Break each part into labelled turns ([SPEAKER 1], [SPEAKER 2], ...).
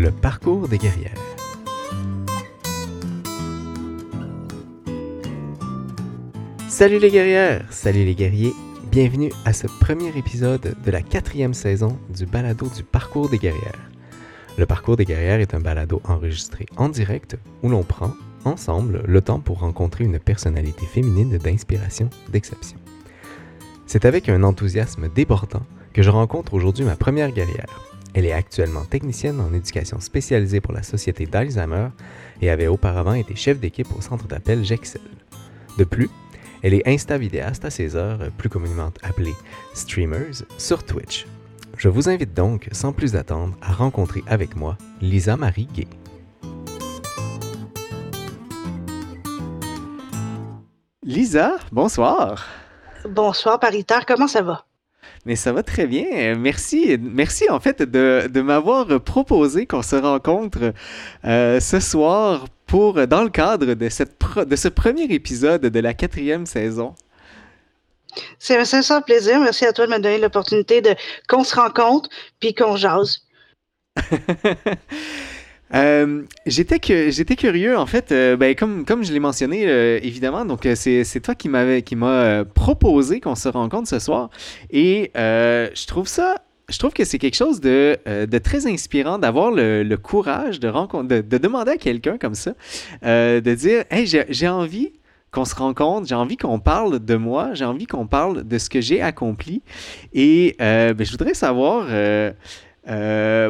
[SPEAKER 1] Le parcours des guerrières. Salut les guerrières, salut les guerriers, bienvenue à ce premier épisode de la quatrième saison du balado du parcours des guerrières. Le parcours des guerrières est un balado enregistré en direct où l'on prend, ensemble, le temps pour rencontrer une personnalité féminine d'inspiration d'exception. C'est avec un enthousiasme débordant que je rencontre aujourd'hui ma première guerrière. Elle est actuellement technicienne en éducation spécialisée pour la Société d'Alzheimer et avait auparavant été chef d'équipe au centre d'appel Jexel. De plus, elle est insta-vidéaste à ses heures, plus communément appelée streamers, sur Twitch. Je vous invite donc, sans plus attendre, à rencontrer avec moi Lisa Marie Gay. Lisa, bonsoir.
[SPEAKER 2] Bonsoir, Pariteur. Comment ça va?
[SPEAKER 1] Mais ça va très bien. Merci, merci en fait de, de m'avoir proposé qu'on se rencontre euh, ce soir pour dans le cadre de, cette de ce premier épisode de la quatrième saison.
[SPEAKER 2] C'est un sincère plaisir. Merci à toi de me donner l'opportunité de qu'on se rencontre puis qu'on jase.
[SPEAKER 1] Euh, j'étais j'étais curieux en fait euh, ben, comme comme je l'ai mentionné euh, évidemment donc c'est toi qui m'avait qui m'a proposé qu'on se rencontre ce soir et je trouve ça je trouve que c'est quelque chose de, de très inspirant d'avoir le, courage de, de, de demander à quelqu'un comme ça, de dire Hey, j'ai envie qu'on se rencontre, j'ai envie qu'on parle de moi, j'ai envie qu'on parle de ce que j'ai accompli. Et ben, je voudrais savoir,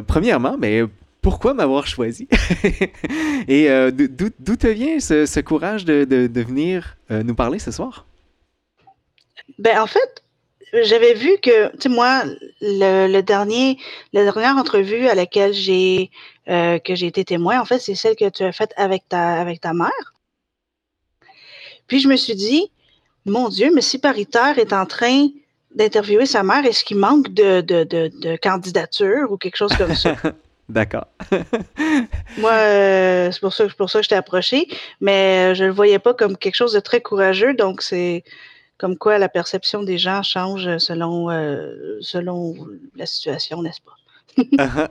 [SPEAKER 1] premièrement, mais ben, pourquoi m'avoir choisi? Et euh, d'où te vient ce, courage de, venir euh, nous parler ce soir?
[SPEAKER 2] Ben en fait, j'avais vu que, tu sais, moi, le, dernier, la dernière entrevue à laquelle j'ai euh, que j'ai été témoin, en fait, c'est celle que tu as faite avec ta avec ta mère. Puis je me suis dit, mon Dieu, mais si Paritaire est en train d'interviewer sa mère, est-ce qu'il manque de, de, de candidature ou quelque chose comme ça?
[SPEAKER 1] D'accord.
[SPEAKER 2] Moi, euh, c'est pour ça, pour ça que je t'ai approché, mais euh, je ne le voyais pas comme quelque chose de très courageux, donc c'est comme quoi la perception des gens change selon, euh, selon la situation, n'est-ce pas?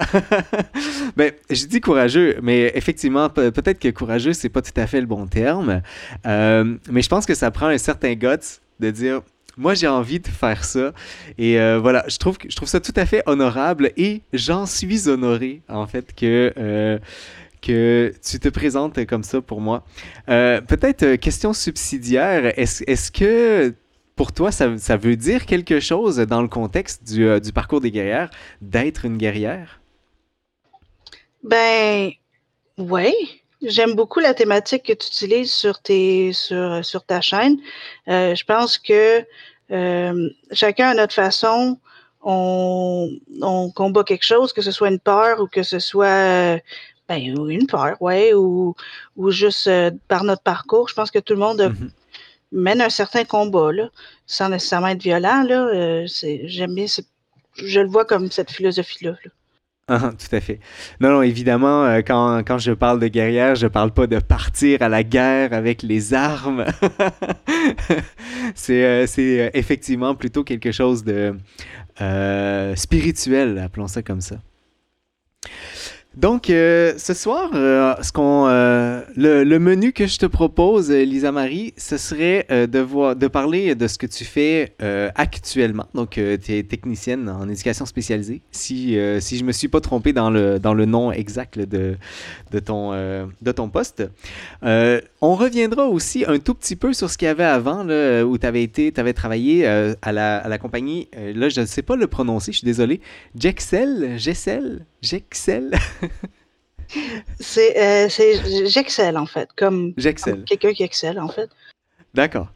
[SPEAKER 1] ben, je dis courageux, mais effectivement, peut-être que courageux, c'est pas tout à fait le bon terme. mais je pense que ça prend un certain guts de dire moi, j'ai envie de faire ça. Et euh, voilà, je trouve, je trouve ça tout à fait honorable et j'en suis honoré, en fait, que, euh, que tu te présentes comme ça pour moi. Euh, peut-être question subsidiaire, est-ce est que pour toi, ça, ça, veut dire quelque chose dans le contexte du, du parcours des guerrières, d'être une guerrière?
[SPEAKER 2] Ben, oui. J'aime beaucoup la thématique que tu utilises sur, tes, sur, sur ta chaîne. Euh, je pense que euh, chacun à notre façon, on, on, combat quelque chose, que ce soit une peur ou que ce soit ben, une peur, ouais, ou, ou juste euh, par notre parcours. Je pense que tout le monde mm-hmm. mène un certain combat, là, sans nécessairement être violent. Là, euh, j'aime bien, je le vois comme cette philosophie-là. là
[SPEAKER 1] tout à fait. Non, non, évidemment, euh, quand, quand, je parle de guerrière, je parle pas de partir à la guerre avec les armes. c'est euh, euh, effectivement plutôt quelque chose de spirituel, appelons ça comme ça. Donc, euh, ce soir, euh, euh, le, menu que je te propose, Lisa Marie, ce serait de, parler de ce que tu fais actuellement. Donc, tu es technicienne en éducation spécialisée, si, je ne me suis pas trompé dans le, nom exact de, ton, poste. on reviendra aussi un tout petit peu sur ce qu'il y avait avant, où tu avais travaillé à la, à, la, compagnie, là, je ne sais pas le prononcer, je suis désolé, Jexel, Jexel, Jexel.
[SPEAKER 2] c'est euh, j'excelle en fait, comme, quelqu'un qui excelle en fait.
[SPEAKER 1] D'accord.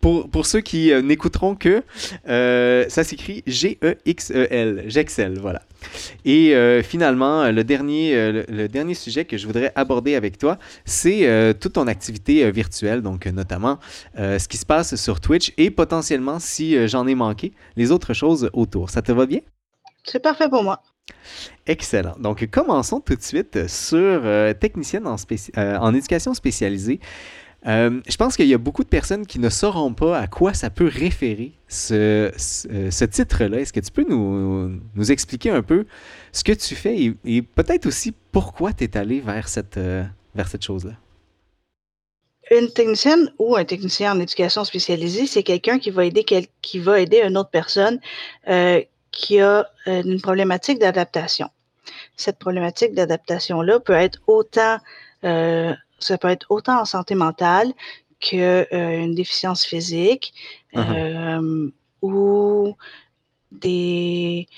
[SPEAKER 1] Pour, pour, ceux qui euh, n'écouteront que, euh, ça s'écrit G-E-X-E-L, j'excelle, voilà. Et finalement, le dernier, le, dernier sujet que je voudrais aborder avec toi, c'est toute ton activité virtuelle, donc notamment ce qui se passe sur Twitch et potentiellement, si j'en ai manqué, les autres choses autour. Ça te va bien?
[SPEAKER 2] C'est parfait pour moi.
[SPEAKER 1] Excellent. Donc, commençons tout de suite sur euh, technicienne en, euh, en, éducation spécialisée. Euh, je pense qu'il y a beaucoup de personnes qui ne sauront pas à quoi ça peut référer ce, titre-là. Est-ce que tu peux nous, expliquer un peu ce que tu fais et, peut-être aussi pourquoi tu es allé vers cette, euh, chose-là?
[SPEAKER 2] Une technicienne ou un technicien en éducation spécialisée, c'est quelqu'un qui va aider qui va aider une autre personne euh, qui a une problématique d'adaptation. Cette problématique d'adaptation-là peut être autant ça peut être autant en santé mentale qu'une euh, déficience physique uh-huh. euh, ou des,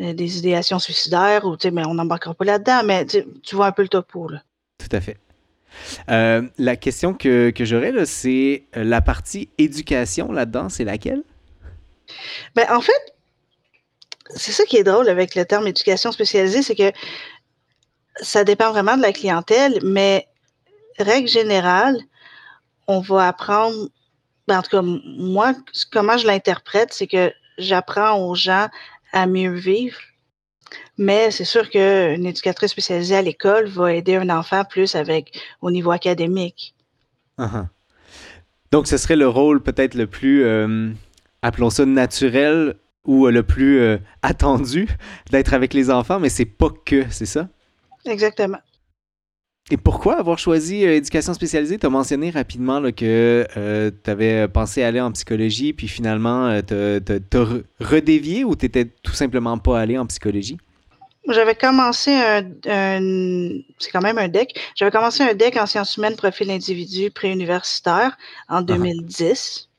[SPEAKER 2] euh, des idéations suicidaires, ou, mais on n'embarquera pas là-dedans, mais tu vois un peu le topo. Là.
[SPEAKER 1] Tout à fait. la question que, que j'aurais, c'est la partie éducation là-dedans, c'est laquelle?
[SPEAKER 2] Ben, en fait, c'est ça qui est drôle avec le terme éducation spécialisée, c'est que ça dépend vraiment de la clientèle, mais règle générale, on va apprendre, ben, en tout cas, moi, comment je l'interprète, c'est que j'apprends aux gens à mieux vivre. Mais c'est sûr qu'une éducatrice spécialisée à l'école va aider un enfant plus avec au niveau académique.
[SPEAKER 1] Uh-huh. Donc, ce serait le rôle peut-être le plus, euh, appelons ça naturel ou le plus euh, attendu d'être avec les enfants, mais c'est pas que, c'est ça?
[SPEAKER 2] Exactement.
[SPEAKER 1] Et pourquoi avoir choisi euh, éducation spécialisée? Tu as mentionné rapidement que euh, tu avais pensé aller en psychologie, puis finalement, euh, tu as redévié ou tu n'étais tout simplement pas allé en psychologie?
[SPEAKER 2] J'avais commencé un, c'est quand même un DEC. J'avais commencé un DEC en sciences humaines, profil individu préuniversitaire en 2010.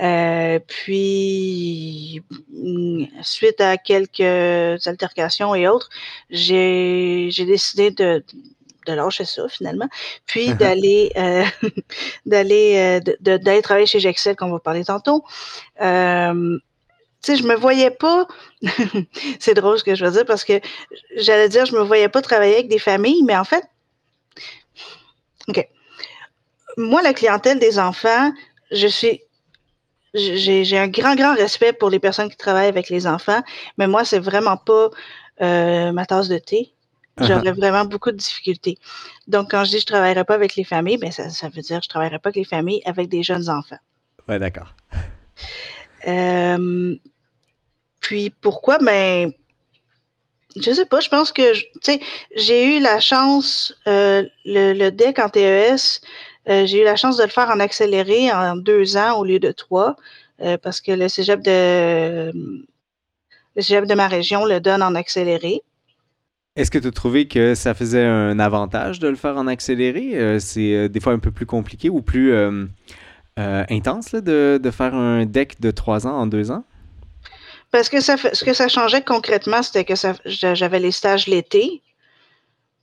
[SPEAKER 2] Uh-huh. puis, mm, suite à quelques altercations et autres, j'ai décidé de, de lâcher ça finalement, puis uh-huh. d'aller euh, d'aller euh, d'aller travailler chez Gexel, qu'on va parler tantôt. Euh, tu sais, je me voyais pas. c'est drôle ce que je veux dire parce que j'allais dire je me voyais pas travailler avec des familles, mais en fait, ok. Moi, la clientèle des enfants, je suis j'ai un grand, grand respect pour les personnes qui travaillent avec les enfants, mais moi, c'est vraiment pas ma tasse de thé. J'aurais vraiment beaucoup de difficultés. Donc, quand je dis je ne travaillerai pas avec les familles, ben ça, ça veut dire que je ne travaillerai pas avec les familles, avec des jeunes enfants.
[SPEAKER 1] Oui, d'accord.
[SPEAKER 2] puis pourquoi? Ben, je sais pas, je pense que, tu sais, j'ai eu la chance, euh, le, le, DEC en TES, euh, j'ai eu la chance de le faire en accéléré en deux ans au lieu de trois, euh, parce que le cégep de, le cégep de ma région le donne en accéléré.
[SPEAKER 1] Est-ce que tu as trouvé que ça faisait un avantage de le faire en accéléré? Euh, c'est des fois un peu plus compliqué ou plus intense de, faire un deck de trois ans en deux ans?
[SPEAKER 2] Parce que ça ce que ça changeait concrètement, c'était que j'avais les stages l'été.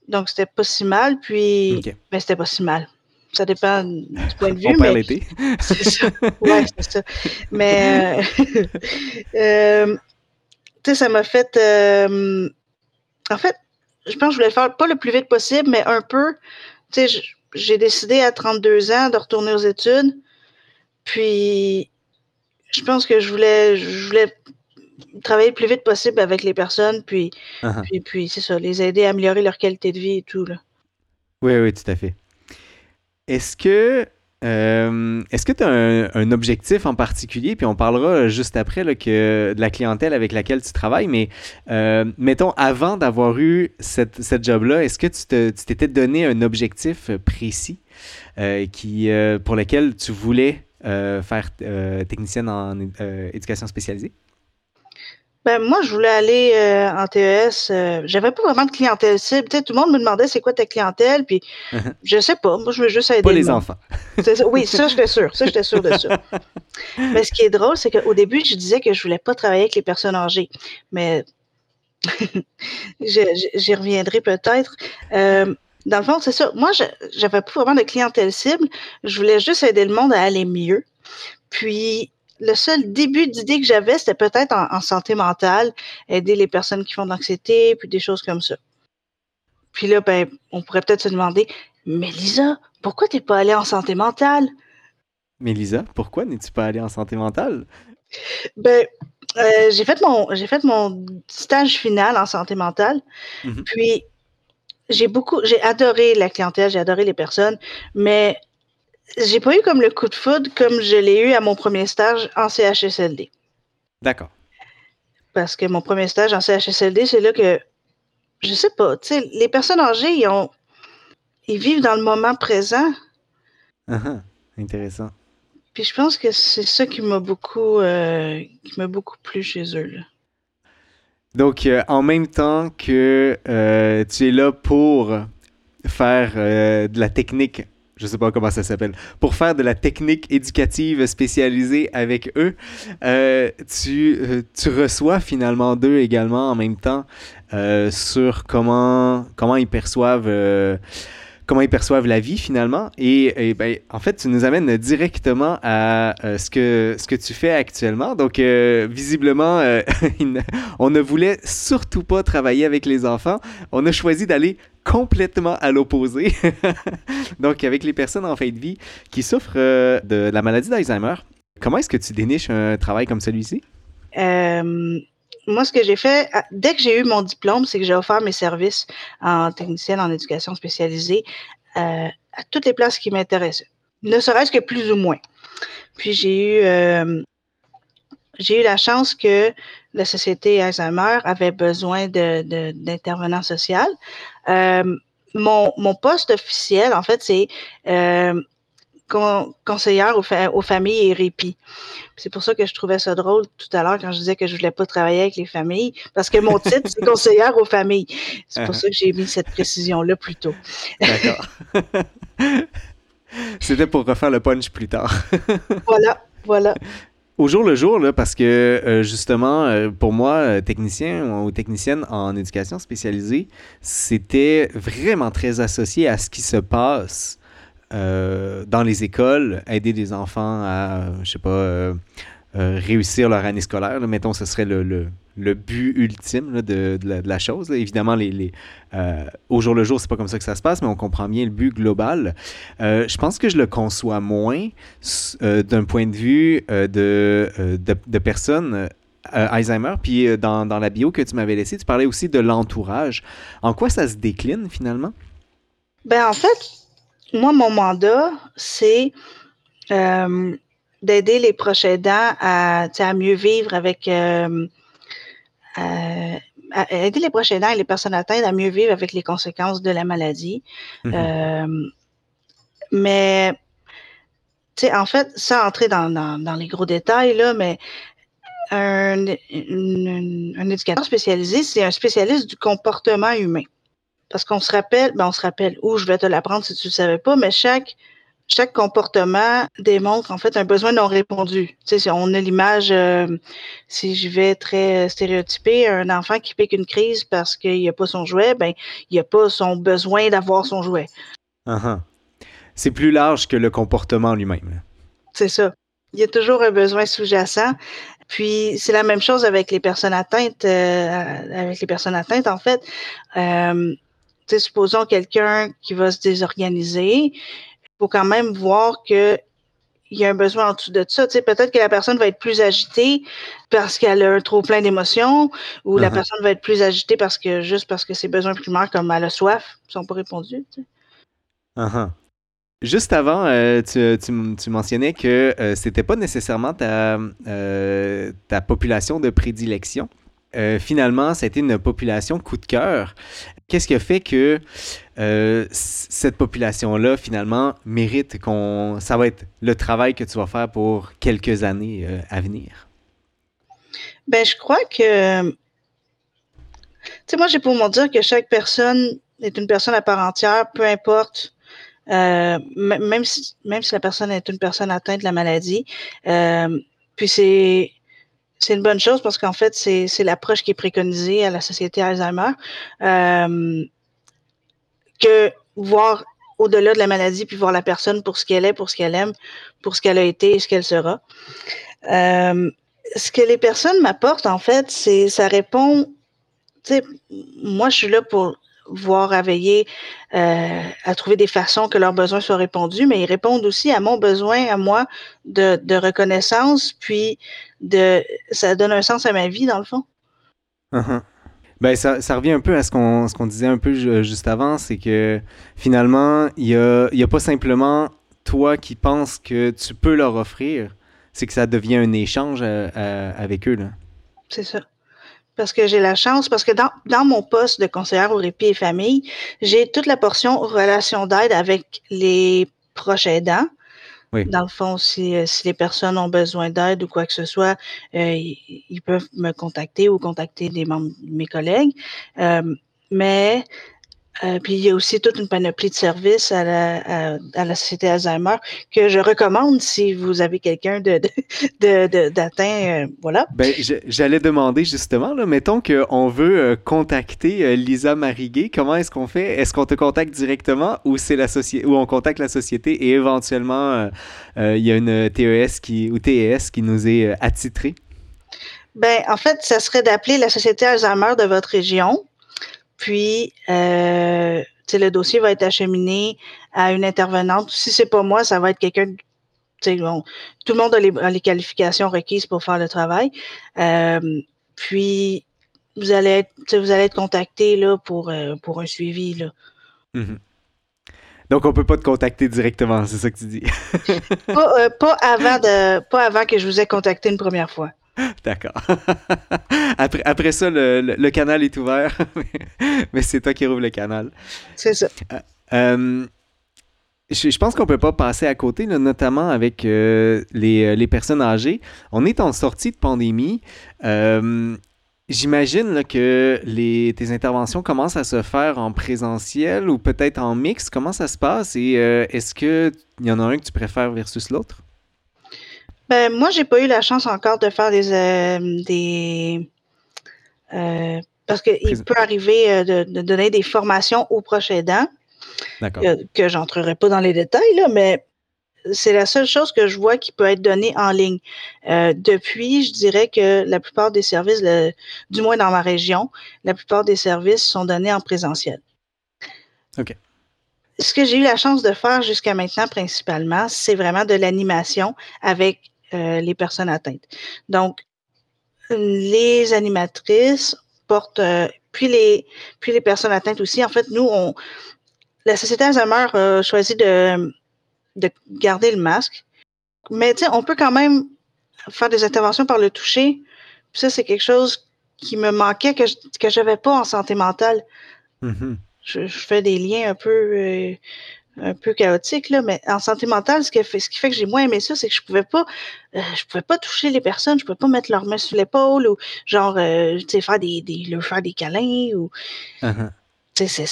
[SPEAKER 2] Donc, c'était pas si mal. Puis, mais ben, c'était pas si mal. Ça dépend du point de vue.
[SPEAKER 1] On mais l'été.
[SPEAKER 2] c'est ça. Ouais, c'est ça. Mais, tu sais, ça m'a fait. en fait, je pense que je voulais le faire pas le plus vite possible, mais un peu. Tu sais, j'ai décidé à 32 ans de retourner aux études. Puis, je pense que je voulais, je voulais travailler le plus vite possible avec les personnes, puis, uh-huh. puis, puis c'est ça, les aider à améliorer leur qualité de vie et tout. Là.
[SPEAKER 1] Oui, oui, tout à fait. Est-ce que euh, est-ce que tu as un, objectif en particulier? Puis on parlera juste après de la clientèle avec laquelle tu travailles, mais euh, mettons, avant d'avoir eu cette job-là, est-ce que tu t'étais donné un objectif précis euh, qui, pour lequel tu voulais faire technicienne en éducation spécialisée?
[SPEAKER 2] Ben, moi, je voulais aller euh, en TES. Euh, j'avais pas vraiment de clientèle cible. tout le monde me demandait c'est quoi ta clientèle, puis je sais pas. Moi, je veux juste aider.
[SPEAKER 1] Pas les enfants.
[SPEAKER 2] Oui, ça, j'étais sûr. Ça, j'étais sûr de ça. Mais ce qui est drôle, c'est qu'au début, je disais que je voulais pas travailler avec les personnes âgées. Mais j'y reviendrai peut-être. Euh, dans le fond, c'est ça. Moi, j'avais pas vraiment de clientèle cible. Je voulais juste aider le monde à aller mieux. Puis, le seul début d'idée que j'avais, c'était peut-être en, santé mentale, aider les personnes qui font de l'anxiété, puis des choses comme ça. Puis là, ben, on pourrait peut-être se demander, mais Lisa, pourquoi t'es pas allée en santé mentale?
[SPEAKER 1] Mais Lisa, pourquoi n'es-tu pas allée en santé mentale?
[SPEAKER 2] Ben, euh, j'ai fait mon j'ai fait mon stage final en santé mentale. Mm-hmm. Puis j'ai beaucoup j'ai adoré la clientèle, j'ai adoré les personnes, mais j'ai pas eu comme le coup de foudre comme je l'ai eu à mon premier stage en CHSLD.
[SPEAKER 1] D'accord.
[SPEAKER 2] Parce que mon premier stage en CHSLD, c'est là que, je sais pas, tu sais, les personnes âgées, ils, ont, ils vivent dans le moment présent.
[SPEAKER 1] Uh Intéressant.
[SPEAKER 2] Puis je pense que c'est ça qui m'a beaucoup, euh, qui m'a beaucoup plu chez eux.
[SPEAKER 1] Donc, euh, en même temps que euh, tu es là pour faire de la technique je sais pas comment ça s'appelle, pour faire de la technique éducative spécialisée avec eux, euh, tu, euh, tu reçois finalement d'eux également en même temps euh, sur comment, comment ils perçoivent comment ils perçoivent la vie finalement. Et, ben, en fait, tu nous amènes directement à ce, que, ce que tu fais actuellement. Donc, visiblement, on ne voulait surtout pas travailler avec les enfants. On a choisi d'aller complètement à l'opposé. Donc, avec les personnes en fin de vie qui souffrent euh, de la maladie d'Alzheimer, comment est-ce que tu déniches un travail comme celui-ci?
[SPEAKER 2] Euh, moi, ce que j'ai fait, ah, dès que j'ai eu mon diplôme, c'est que j'ai offert mes services en technicienne en éducation spécialisée euh, à toutes les places qui m'intéressaient, ne serait-ce que plus ou moins. Puis j'ai eu, j'ai eu la chance que la société Alzheimer avait besoin d'intervenants sociaux. Euh, mon, mon, poste officiel, en fait, c'est conseillère aux, familles et répit. C'est pour ça que je trouvais ça drôle tout à l'heure quand je disais que je voulais pas travailler avec les familles, parce que mon titre, c'est conseillère aux familles. C'est pour uh-huh. ça que j'ai mis cette précision-là plus tôt.
[SPEAKER 1] D'accord. C'était pour refaire le punch plus tard.
[SPEAKER 2] voilà, voilà.
[SPEAKER 1] Au jour le jour, là, parce que euh, justement, euh, pour moi, euh, technicien ou technicienne en éducation spécialisée, c'était vraiment très associé à ce qui se passe dans les écoles, aider des enfants à, je sais pas, réussir leur année scolaire. mettons, ce serait le le but ultime de, la, chose. Évidemment, les, euh, au jour le jour, c'est pas comme ça que ça se passe, mais on comprend bien le but global. Euh, je pense que je le conçois moins euh, d'un point de vue de, de, personnes Alzheimer. Puis dans, dans, la bio que tu m'avais laissée, tu parlais aussi de l'entourage. En quoi ça se décline finalement?
[SPEAKER 2] Ben en fait, moi, mon mandat, c'est d'aider les proches aidants à, à mieux vivre avec euh, aider les proches aidants et les personnes atteintes à mieux vivre avec les conséquences de la maladie. Euh, mais, tu sais, en fait, sans entrer dans, dans, les gros détails, là, mais un, un éducateur spécialisé, c'est un spécialiste du comportement humain. Parce qu'on se rappelle, ben on se rappelle, où je vais te l'apprendre si tu ne le savais pas, mais chaque chaque comportement démontre en fait un besoin non répondu. Tu sais, on a l'image, euh, si je vais très stéréotypé, un enfant qui pique une crise parce qu'il n'a pas son jouet, ben il n'a pas son besoin d'avoir son jouet.
[SPEAKER 1] Uh-huh. C'est plus large que le comportement lui-même.
[SPEAKER 2] C'est ça. Il y a toujours un besoin sous-jacent. Puis c'est la même chose avec les personnes atteintes. Euh, avec les personnes atteintes, en fait. Euh, supposons quelqu'un qui va se désorganiser, faut quand même voir que il y a un besoin en dessous de ça. Tu sais, peut-être que la personne va être plus agitée parce qu'elle a un trop plein d'émotions, ou la uh-huh. personne va être plus agitée parce que juste parce que ses besoins primaires, comme elle a soif, ne sont pas répondus. Tu sais.
[SPEAKER 1] Uh-huh. Juste avant, euh, tu, tu, mentionnais que ce euh, c'était pas nécessairement ta, euh, ta population de prédilection. Finalement, c'était une population coup de cœur. Qu'est-ce qui a fait que euh, cette population-là, finalement, mérite qu'on. Ça va être le travail que tu vas faire pour quelques années euh, à venir?
[SPEAKER 2] Ben, je crois que. Tu sais, moi, j'ai pour me dire que chaque personne est une personne à part entière, peu importe. Euh, même, si, même si la personne est une personne atteinte de la maladie. puis c'est c'est une bonne chose parce qu'en fait, c'est l'approche qui est préconisée à la Société Alzheimer. Euh, que voir au-delà de la maladie, puis voir la personne pour ce qu'elle est, pour ce qu'elle aime, pour ce qu'elle a été et ce qu'elle sera. Euh, ce que les personnes m'apportent, en fait, c'est ça répond. Tu sais, moi, je suis là pour voir à veiller euh, à trouver des façons que leurs besoins soient répondus, mais ils répondent aussi à mon besoin, à moi, de, de reconnaissance, puis de ça donne un sens à ma vie, dans le fond.
[SPEAKER 1] Uh-huh. Ben, ça, ça, revient un peu à ce qu'on qu'on disait un peu juste avant, c'est que finalement, il n'y a, y a pas simplement toi qui penses que tu peux leur offrir, c'est que ça devient un échange avec eux.
[SPEAKER 2] C'est ça parce que j'ai la chance, parce que dans, dans mon poste de conseillère au répit et famille, j'ai toute la portion relation d'aide avec les proches aidants. Oui. Dans le fond, si, euh, si les personnes ont besoin d'aide ou quoi que ce soit, euh, ils, peuvent me contacter ou contacter des membres de mes collègues. Euh, mais euh, puis il y a aussi toute une panoplie de services à la, à, la Société Alzheimer que je recommande si vous avez quelqu'un de, de, d'atteint. Euh, voilà.
[SPEAKER 1] Ben, j'allais demander justement, là, mettons qu'on veut euh, contacter Lisa Mariguet, comment est-ce qu'on fait? Est-ce qu'on te contacte directement ou c'est la société ou on contacte la société et éventuellement il y a une TES qui ou TES qui nous est attitrée?
[SPEAKER 2] Ben, en fait, ça serait d'appeler la Société Alzheimer de votre région puis, euh, le dossier va être acheminé à une intervenante. Si c'est pas moi, ça va être quelqu'un. Bon, tout le monde a les, qualifications requises pour faire le travail. Euh, puis, vous allez être, vous allez être contacté là, pour, euh, pour un suivi. Là.
[SPEAKER 1] Mm-hmm. Donc, on peut pas te contacter directement, c'est ça que tu dis.
[SPEAKER 2] pas, euh, pas, avant de, pas avant que je vous ai contacté une première fois.
[SPEAKER 1] D'accord. après, après ça, le, canal est ouvert, mais c'est toi qui rouvre le canal.
[SPEAKER 2] C'est ça.
[SPEAKER 1] Euh, euh, je, pense qu'on peut pas passer à côté, notamment avec euh, les, personnes âgées. On est en sortie de pandémie. J'imagine que les, tes interventions commencent à se faire en présentiel ou peut-être en mix. Comment ça se passe et est-ce qu'il y en a un que tu préfères versus l'autre?
[SPEAKER 2] Ben, moi, j'ai pas eu la chance encore de faire des. Euh, des euh, parce qu'il peut arriver euh, de, donner des formations aux proches aidants. D'accord. que j'entrerai pas dans les détails, là, mais c'est la seule chose que je vois qui peut être donnée en ligne. depuis, je dirais que la plupart des services, du moins dans ma région, la plupart des services sont donnés en présentiel.
[SPEAKER 1] OK.
[SPEAKER 2] Ce que j'ai eu la chance de faire jusqu'à maintenant principalement, c'est vraiment de l'animation avec euh, les personnes atteintes. Donc, les animatrices portent, euh, puis, les, puis les personnes atteintes aussi. En fait, nous, on, la Société Alzheimer a choisi de, de garder le masque. Mais tu sais, on peut quand même faire des interventions par le toucher. Puis ça, c'est quelque chose qui me manquait, que je n'avais pas en santé mentale. Mm-hmm. je, fais des liens un peu euh, un peu chaotique, là, mais en santé mentale, ce qui fait, ce qui fait que j'ai moins aimé ça, c'est que je pouvais pas, euh, je pouvais pas toucher les personnes, je pouvais pas mettre leurs mains sur l'épaule ou genre, euh, tu sais, faire des, des, leur faire des câlins ou, tu sais,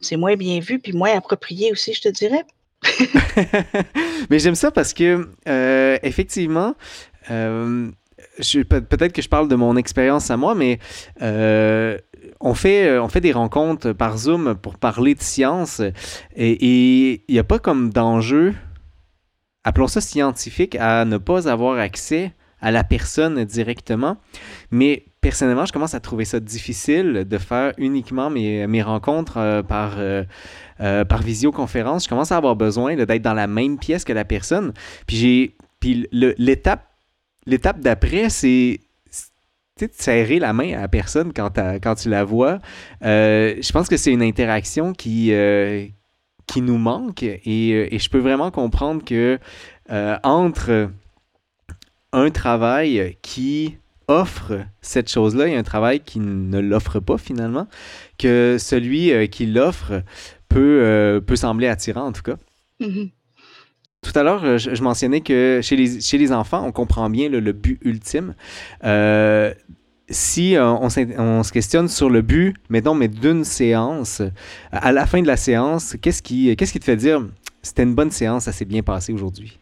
[SPEAKER 2] c'est moins bien vu puis moins approprié aussi, je te dirais.
[SPEAKER 1] mais j'aime ça parce que, euh, effectivement, peut-être que je parle de mon expérience à moi, mais euh, on, fait, euh, on fait des rencontres par Zoom pour parler de science et il n'y a pas comme d'enjeu, appelons ça scientifique, à ne pas avoir accès à la personne directement. Mais personnellement, je commence à trouver ça difficile de faire uniquement mes, rencontres euh, par, par visioconférence. Je commence à avoir besoin d'être dans la même pièce que la personne. Puis j'ai puis l'étape l'étape d'après, c'est de serrer la main à personne quand, tu la vois. Euh, je pense que c'est une interaction qui, euh, qui nous manque et, euh, et, je peux vraiment comprendre que entre un travail qui offre cette chose-là et un travail qui ne l'offre pas finalement, que celui qui l'offre peut, peut sembler attirant en tout cas. Mm-hmm. Tout à l'heure, euh, je, mentionnais que chez les, chez les enfants, on comprend bien le, but ultime. Euh, si euh, on, se questionne sur le but, mettons, mais d'une séance, à la fin de la séance, qu'est-ce qui, qu'est-ce qui te fait dire c'était une bonne séance, ça s'est bien passé aujourd'hui?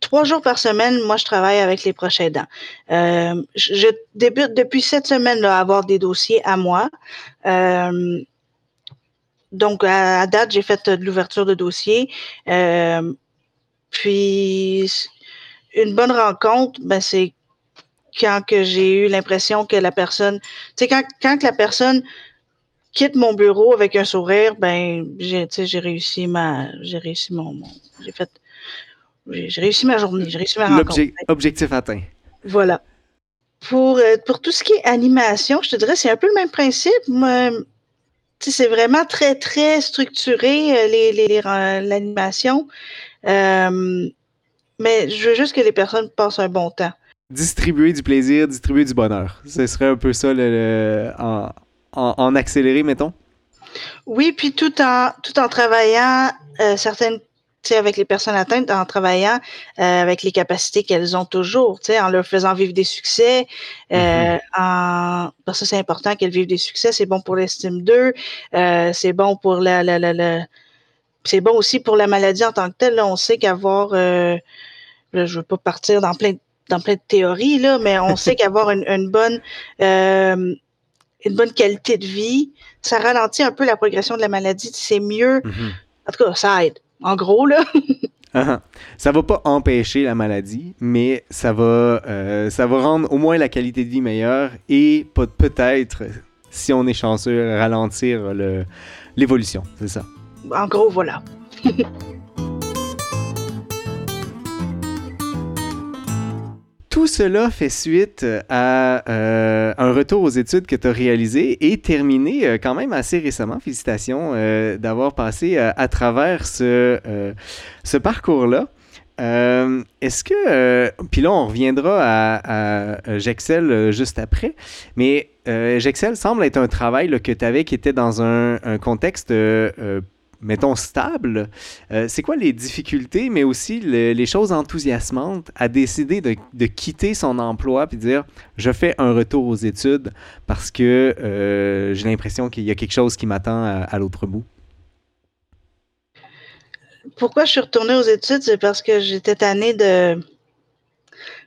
[SPEAKER 2] Trois jours par semaine, moi, je travaille avec les proches aidants. je, débute depuis cette semaine à avoir des dossiers à moi. donc, à, date, j'ai fait de l'ouverture de dossiers. Puis, une bonne rencontre, ben, c'est quand que j'ai eu l'impression que la personne, tu sais, quand, quand la personne quitte mon bureau avec un sourire, ben, j'ai, j'ai réussi ma, j'ai réussi mon, j'ai fait, j'ai réussi ma journée, j'ai réussi ma rencontre.
[SPEAKER 1] Objectif atteint.
[SPEAKER 2] Voilà. Pour, euh, pour tout ce qui est animation, je te dirais, c'est un peu le même principe. c'est vraiment très, très structuré, euh, les, les, l'animation. Euh, mais je veux juste que les personnes passent un bon temps.
[SPEAKER 1] Distribuer du plaisir, distribuer du bonheur. Ce serait un peu ça le, en, en, accéléré, mettons?
[SPEAKER 2] Oui, puis tout en, tout en travaillant euh, certaines avec les personnes atteintes, en travaillant euh, avec les capacités qu'elles ont toujours, en leur faisant vivre des succès. Euh, mm-hmm. en, parce que c'est important qu'elles vivent des succès. C'est bon pour l'estime d'eux. Euh, c'est bon pour la, la, la, la c'est bon aussi pour la maladie en tant que telle. Là, on sait qu'avoir, euh, je veux pas partir dans plein, dans plein de théories là, mais on sait qu'avoir une, une, bonne euh, une bonne qualité de vie, ça ralentit un peu la progression de la maladie. C'est mieux. Mm-hmm. En tout cas, ça aide. En gros, là.
[SPEAKER 1] Uh-huh. Ça va pas empêcher la maladie, mais ça va, euh, ça va rendre au moins la qualité de vie meilleure et peut-être, si on est chanceux, ralentir l'évolution. C'est ça.
[SPEAKER 2] En gros, voilà.
[SPEAKER 1] Tout cela fait suite à euh, un retour aux études que tu as réalisé et terminé euh, quand même assez récemment. Félicitations euh, d'avoir passé à travers ce, ce parcours-là. Est-ce que, puis là on reviendra à, à Jexcel juste après, mais Jexcel semble être un travail que tu avais qui était dans un contexte mettons, stable. Euh, c'est quoi les difficultés, mais aussi les choses enthousiasmantes à décider de, quitter son emploi puis dire je fais un retour aux études parce que euh, j'ai l'impression qu'il y a quelque chose qui m'attend à l'autre bout?
[SPEAKER 2] Pourquoi je suis retournée aux études? C'est parce que j'étais tannée de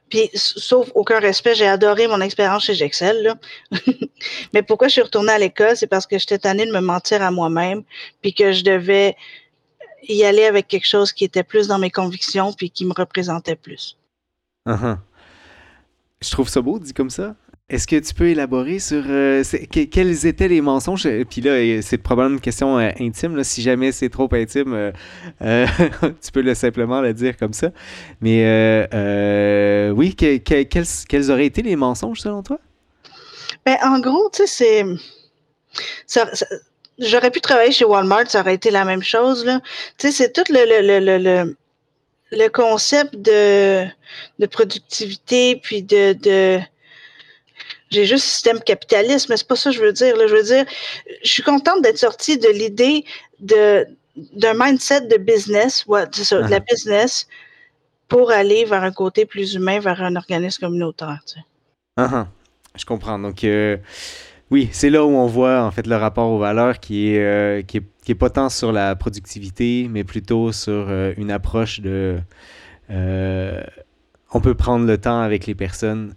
[SPEAKER 2] puis, sauf aucun respect, j'ai adoré mon expérience chez Gexel. Mais pourquoi je suis retournée à l'école? C'est parce que j'étais tannée de me mentir à moi-même, puis que je devais y aller avec quelque chose qui était plus dans mes convictions, puis qui me représentait plus.
[SPEAKER 1] Uh-huh. Je trouve ça beau, dit comme ça. Est-ce que tu peux élaborer sur euh, quels étaient les mensonges? Puis là, euh, c'est probablement une question euh, intime. si jamais c'est trop intime, tu peux le simplement le dire comme ça. Mais oui, quels, auraient été les mensonges selon toi?
[SPEAKER 2] Ben, en gros, tu sais, c'est. J'aurais pu travailler chez Walmart, ça aurait été la même chose. Tu sais, c'est tout le, le, le, le, concept de, de productivité, puis de, de j'ai juste système capitaliste, mais c'est pas ça que je veux dire. Là. Je veux dire, je suis contente d'être sortie de l'idée de d'un mindset de business, ouais, ça, de la uh-huh. business, pour aller vers un côté plus humain, vers un organisme communautaire. Tu sais.
[SPEAKER 1] Uh-huh. Je comprends. Donc, euh, oui, c'est là où on voit en fait le rapport aux valeurs qui est, euh, qui est, qui est pas tant sur la productivité, mais plutôt sur euh, une approche de on peut prendre le temps avec les personnes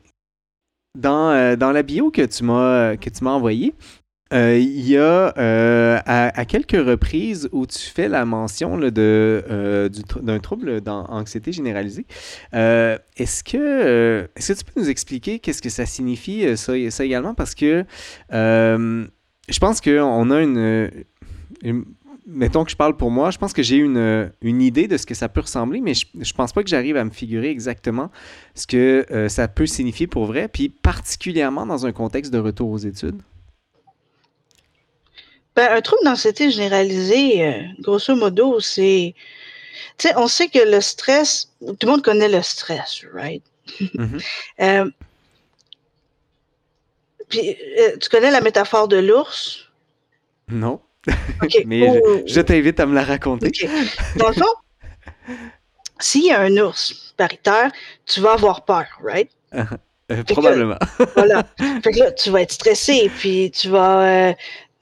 [SPEAKER 1] dans, euh, dans la bio que tu m'as que tu m'as envoyé, euh, il y a euh, à, quelques reprises où tu fais la mention de, d'un trouble d'anxiété généralisée. est-ce, que, est-ce que tu peux nous expliquer qu'est-ce que ça signifie, ça, ça également? Parce que je pense qu'on a une, mettons que je parle pour moi, je pense que j'ai une, une idée de ce que ça peut ressembler, mais je, je pense pas que j'arrive à me figurer exactement ce que euh, ça peut signifier pour vrai, puis particulièrement dans un contexte de retour aux études.
[SPEAKER 2] Ben, un trouble d'anxiété généralisé, euh, grosso modo, c'est. Tu sais, on sait que le stress, tout le monde connaît le stress, right? Mm-hmm. Euh, puis, tu connais la métaphore de l'ours?
[SPEAKER 1] Non. Mais je, t'invite à me la raconter.
[SPEAKER 2] Dans le fond, s'il y a un ours paritaire, tu vas avoir peur, right?
[SPEAKER 1] Euh, probablement.
[SPEAKER 2] voilà. Fait que là, tu vas être stressé, puis tu vas. Euh,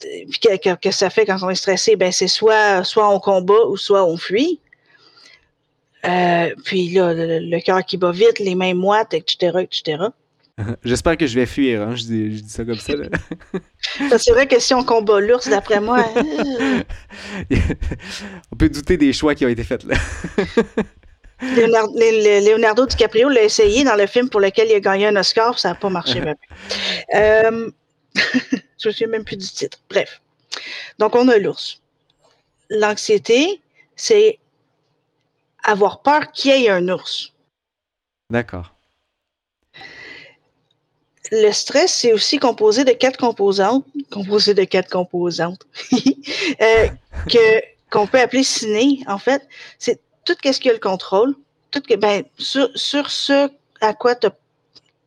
[SPEAKER 2] puis qu'est-ce que, ça fait quand on est stressé? Ben, c'est soit, soit on combat ou soit on fuit. Euh, puis là, le cœur qui bat vite, les mains moites, etc., etc.
[SPEAKER 1] J'espère que je vais fuir, hein. je, dis, ça comme ça.
[SPEAKER 2] c'est vrai que si on combat l'ours, d'après moi.
[SPEAKER 1] Euh, on peut douter des choix qui ont été faits là.
[SPEAKER 2] Leonardo, DiCaprio l'a essayé dans le film pour lequel il a gagné un Oscar, ça n'a pas marché. euh, je me souviens même plus du titre. Bref. Donc, on a l'ours. L'anxiété, c'est avoir peur qu'il y ait un ours.
[SPEAKER 1] D'accord
[SPEAKER 2] le stress, c'est aussi composé de quatre composantes, composé de quatre composantes, euh, que qu'on peut appeler ciné. En fait, c'est tout ce qui a le contrôle, tout, ben, sur, sur ce à quoi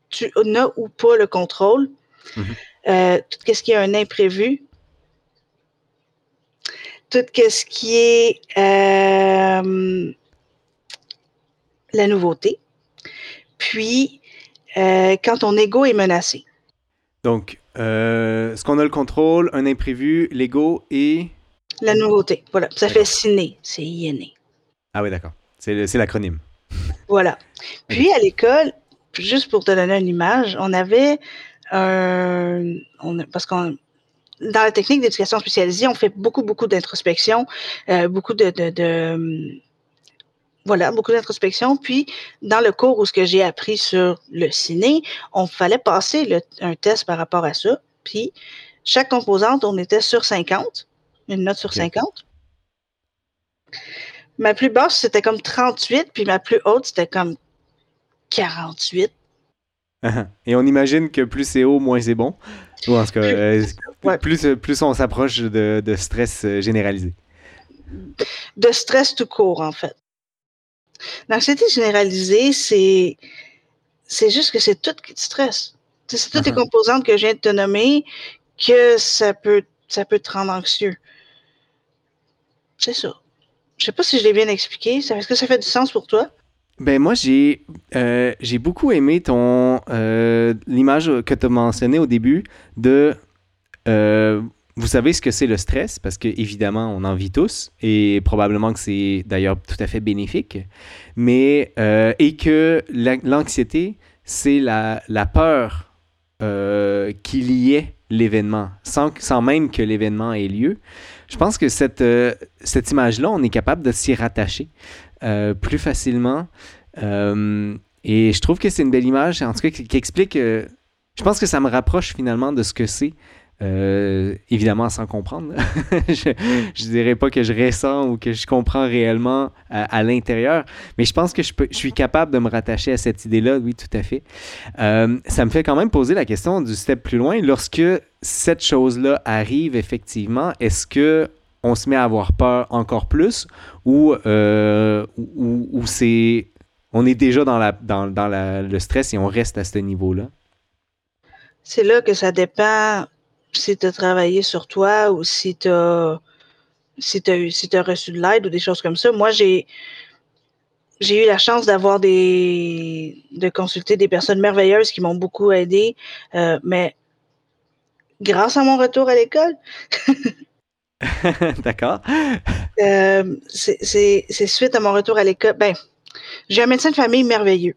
[SPEAKER 2] tu n'as ou pas le contrôle, mm-hmm. euh, tout ce qui est un imprévu, tout ce qui est euh, la nouveauté, puis euh, quand ton ego est menacé.
[SPEAKER 1] Donc, ce qu'on a le contrôle, un imprévu, l'ego et...
[SPEAKER 2] La nouveauté, voilà. Ça fait ciné, c'est INE.
[SPEAKER 1] Ah oui, d'accord. C'est l'acronyme.
[SPEAKER 2] Voilà. Puis à l'école, juste pour te donner une image, on avait un. parce qu'on dans la technique d'éducation spécialisée, on fait beaucoup, beaucoup d'introspection, euh, beaucoup de, voilà, beaucoup d'introspection. Puis, dans le cours où ce que j'ai appris sur le ciné, on fallait passer un test par rapport à ça. Puis, chaque composante, on était sur 50, une note sur 50. Ma plus basse, c'était comme 38, puis ma plus haute, c'était comme 48.
[SPEAKER 1] Et on imagine que plus c'est haut, moins c'est bon? Ou en tout cas, euh, plus, plus, on s'approche de, stress euh, généralisé?
[SPEAKER 2] De stress tout court, en fait. L'anxiété généralisée, c'est c'est juste que c'est tout qui te stresse. C'est toutes les composantes que je viens de te nommer que ça peut, ça peut te rendre anxieux. C'est ça. Je sais pas si je l'ai bien expliqué. Est-ce que ça fait du sens pour toi?
[SPEAKER 1] Ben moi, j'ai euh, j'ai beaucoup aimé ton euh, l'image que tu as mentionnée au début de euh, vous savez ce que c'est le stress? Parce que évidemment on en vit tous et probablement que c'est d'ailleurs tout à fait bénéfique, mais et que l'anxiété c'est la, la, peur qu'il y ait l'événement sans, sans même que l'événement ait lieu. Je pense que cette, euh, cette image-là, on est capable de s'y rattacher euh, plus facilement. Euh, et je trouve que c'est une belle image, en tout cas, qui, explique. je pense que ça me rapproche finalement de ce que c'est. Évidemment sans comprendre. je, ne dirais pas que je ressens ou que je comprends réellement à, l'intérieur, mais je pense que je, suis capable de me rattacher à cette idée-là, oui, tout à fait. ça me fait quand même poser la question du step plus loin. Lorsque cette chose-là arrive effectivement, est-ce que on se met à avoir peur encore plus ou, euh, ou, c'est on est déjà dans le stress et on reste à ce niveau-là?
[SPEAKER 2] C'est là que ça dépend si tu as travaillé sur toi ou si tu as, si si as reçu de l'aide ou des choses comme ça. Moi, j'ai j'ai eu la chance d'avoir des de consulter des personnes merveilleuses qui m'ont beaucoup aidé, euh, mais grâce à mon retour à l'école.
[SPEAKER 1] D'accord.
[SPEAKER 2] Euh, c'est suite à mon retour à l'école. Ben, j'ai un médecin de famille merveilleux.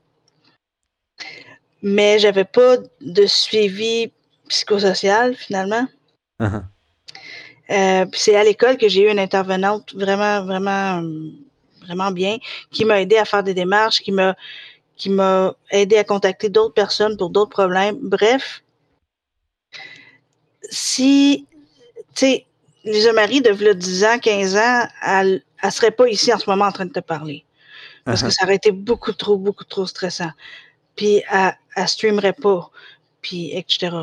[SPEAKER 2] Mais j'avais pas de suivi psychosocial finalement. Uh-huh. Euh, c'est à l'école que j'ai eu une intervenante vraiment, vraiment, vraiment bien, qui m'a aidé à faire des démarches, qui m'a qui m'a aidé à contacter d'autres personnes pour d'autres problèmes. Bref, si, tu sais, Lisa Marie de 10 ans, 15 ans, elle ne serait pas ici en ce moment en train de te parler. Parce que uh-huh. ça aurait été beaucoup trop, beaucoup trop stressant. Puis elle ne streamerait pas, puis etc.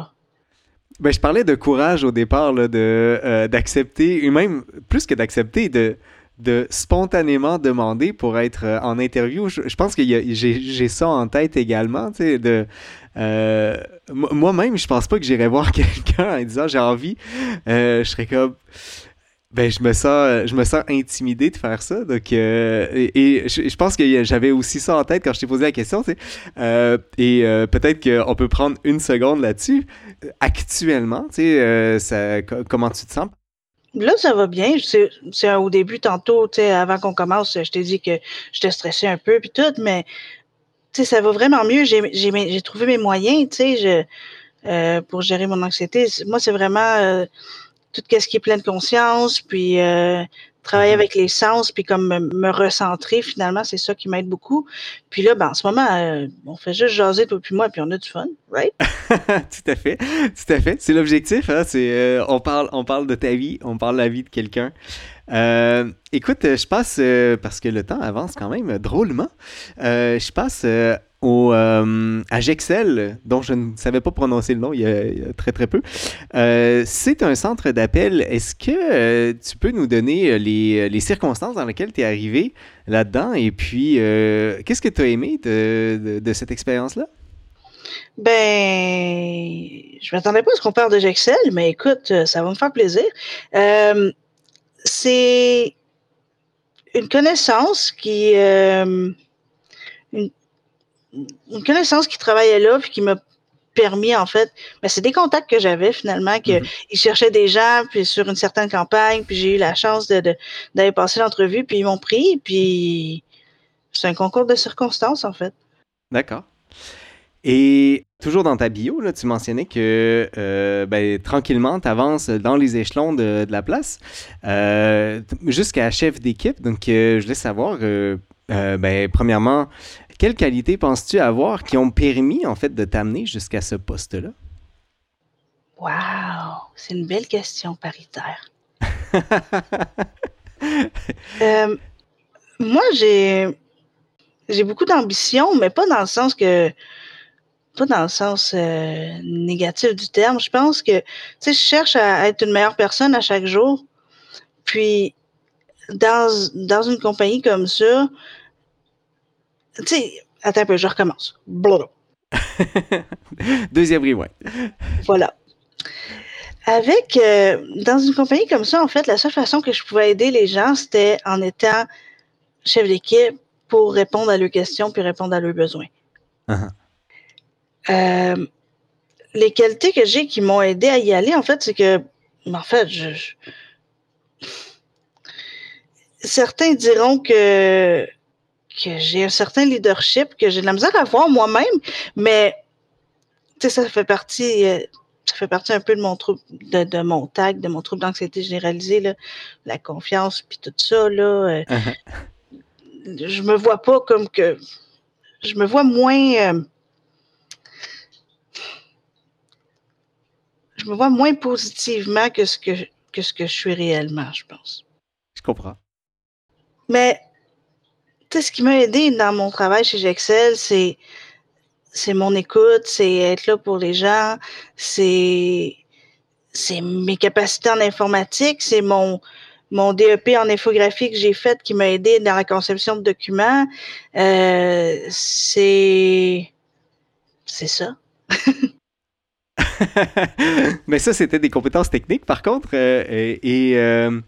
[SPEAKER 1] Ben, je parlais de courage au départ, euh, d'accepter, et même plus que d'accepter, de, de spontanément demander pour être euh, en interview. Je, pense que j'ai ça en tête également, tu sais, de... Euh, moi-même, je pense pas que j'irais voir quelqu'un en disant j'ai envie. Je serais comme ben je me sens je me sens intimidé de faire ça donc et, je, pense que j'avais aussi ça en tête quand je t'ai posé la question tu sais et peut-être qu'on peut prendre une seconde là-dessus actuellement tu sais comment tu te sens?
[SPEAKER 2] Là, ça va bien. C'est au début, tantôt, avant qu'on commence, je t'ai dit que j'étais stressée un peu, puis tout, mais ça va vraiment mieux. J'ai trouvé mes moyens, je, euh, pour gérer mon anxiété. Moi, c'est vraiment euh, tout ce qui est plein de conscience, puis euh, travailler mm-hmm. avec les sens, puis comme me, recentrer, finalement, c'est ça qui m'aide beaucoup. Puis là, ben, en ce moment, euh, on fait juste jaser, toi puis moi, puis on a du fun, right?
[SPEAKER 1] tout à fait, tout à fait. C'est l'objectif, hein? C'est, euh, on, parle, on parle de ta vie, on parle de la vie de quelqu'un. Euh, écoute, je passe, parce que le temps avance quand même drôlement, je passe au, euh, à Gexel, dont je ne savais pas prononcer le nom il y a, très très peu. Euh, c'est un centre d'appel. Est-ce que euh, tu peux nous donner les, les, circonstances dans lesquelles tu es arrivé là-dedans? Et puis qu'est-ce que tu as aimé de, cette expérience-là?
[SPEAKER 2] Ben, je m'attendais pas à ce qu'on parle de Gexel, mais écoute, ça va me faire plaisir. c'est une connaissance qui connaissance qui travaillait là, puis qui m'a permis, en fait, ben, c'est des contacts que j'avais finalement, qu'ils mm cherchaient des gens, puis sur une certaine campagne, puis j'ai eu la chance d'aller de, passer l'entrevue, puis ils m'ont pris, puis c'est un concours de circonstances, en fait.
[SPEAKER 1] D'accord. Et toujours dans ta bio, là, tu mentionnais que euh, ben, tranquillement, tu avances dans les échelons de, la place euh, jusqu'à chef d'équipe. Donc, euh, je voulais savoir, ben, premièrement, quelles qualités penses-tu avoir qui ont permis, en fait, de t'amener jusqu'à ce poste-là?
[SPEAKER 2] Wow! C'est une belle question paritaire. Euh, moi, j'ai j'ai beaucoup d'ambition, mais pas dans le sens que pas dans le sens euh, négatif du terme. Je pense que tu sais, je cherche à être une meilleure personne à chaque jour. Puis dans, dans une compagnie comme ça, tu sais, attends un peu, je recommence.
[SPEAKER 1] Deuxième rewind.
[SPEAKER 2] Voilà. Avec, euh, dans une compagnie comme ça, en fait, la seule façon que je pouvais aider les gens, c'était en étant chef d'équipe pour répondre à leurs questions puis répondre à leurs besoins. Uh-huh. Euh, les qualités que j'ai qui m'ont aidé à y aller, en fait, c'est que, en fait, je, certains diront que que j'ai un certain leadership, que j'ai de la misère à voir moi-même, mais ça fait partie. Euh, ça fait partie un peu de mon trouble de, de mon tag, de mon trouble d'anxiété généralisée, là, la confiance, puis tout ça. Là, euh, uh-huh. Je me vois pas comme que. Je me vois moins. Euh, je me vois moins positivement que ce que, que ce que je suis réellement, je pense.
[SPEAKER 1] Je comprends.
[SPEAKER 2] Mais ce qui m'a aidé dans mon travail chez Gexel, c'est c'est mon écoute, c'est être là pour les gens, c'est c'est mes capacités en informatique, c'est mon mon DEP en infographie que j'ai fait qui m'a aidé dans la conception de documents. Euh, c'est c'est ça.
[SPEAKER 1] Mais ça, c'était des compétences techniques, par contre. Euh, et, euh,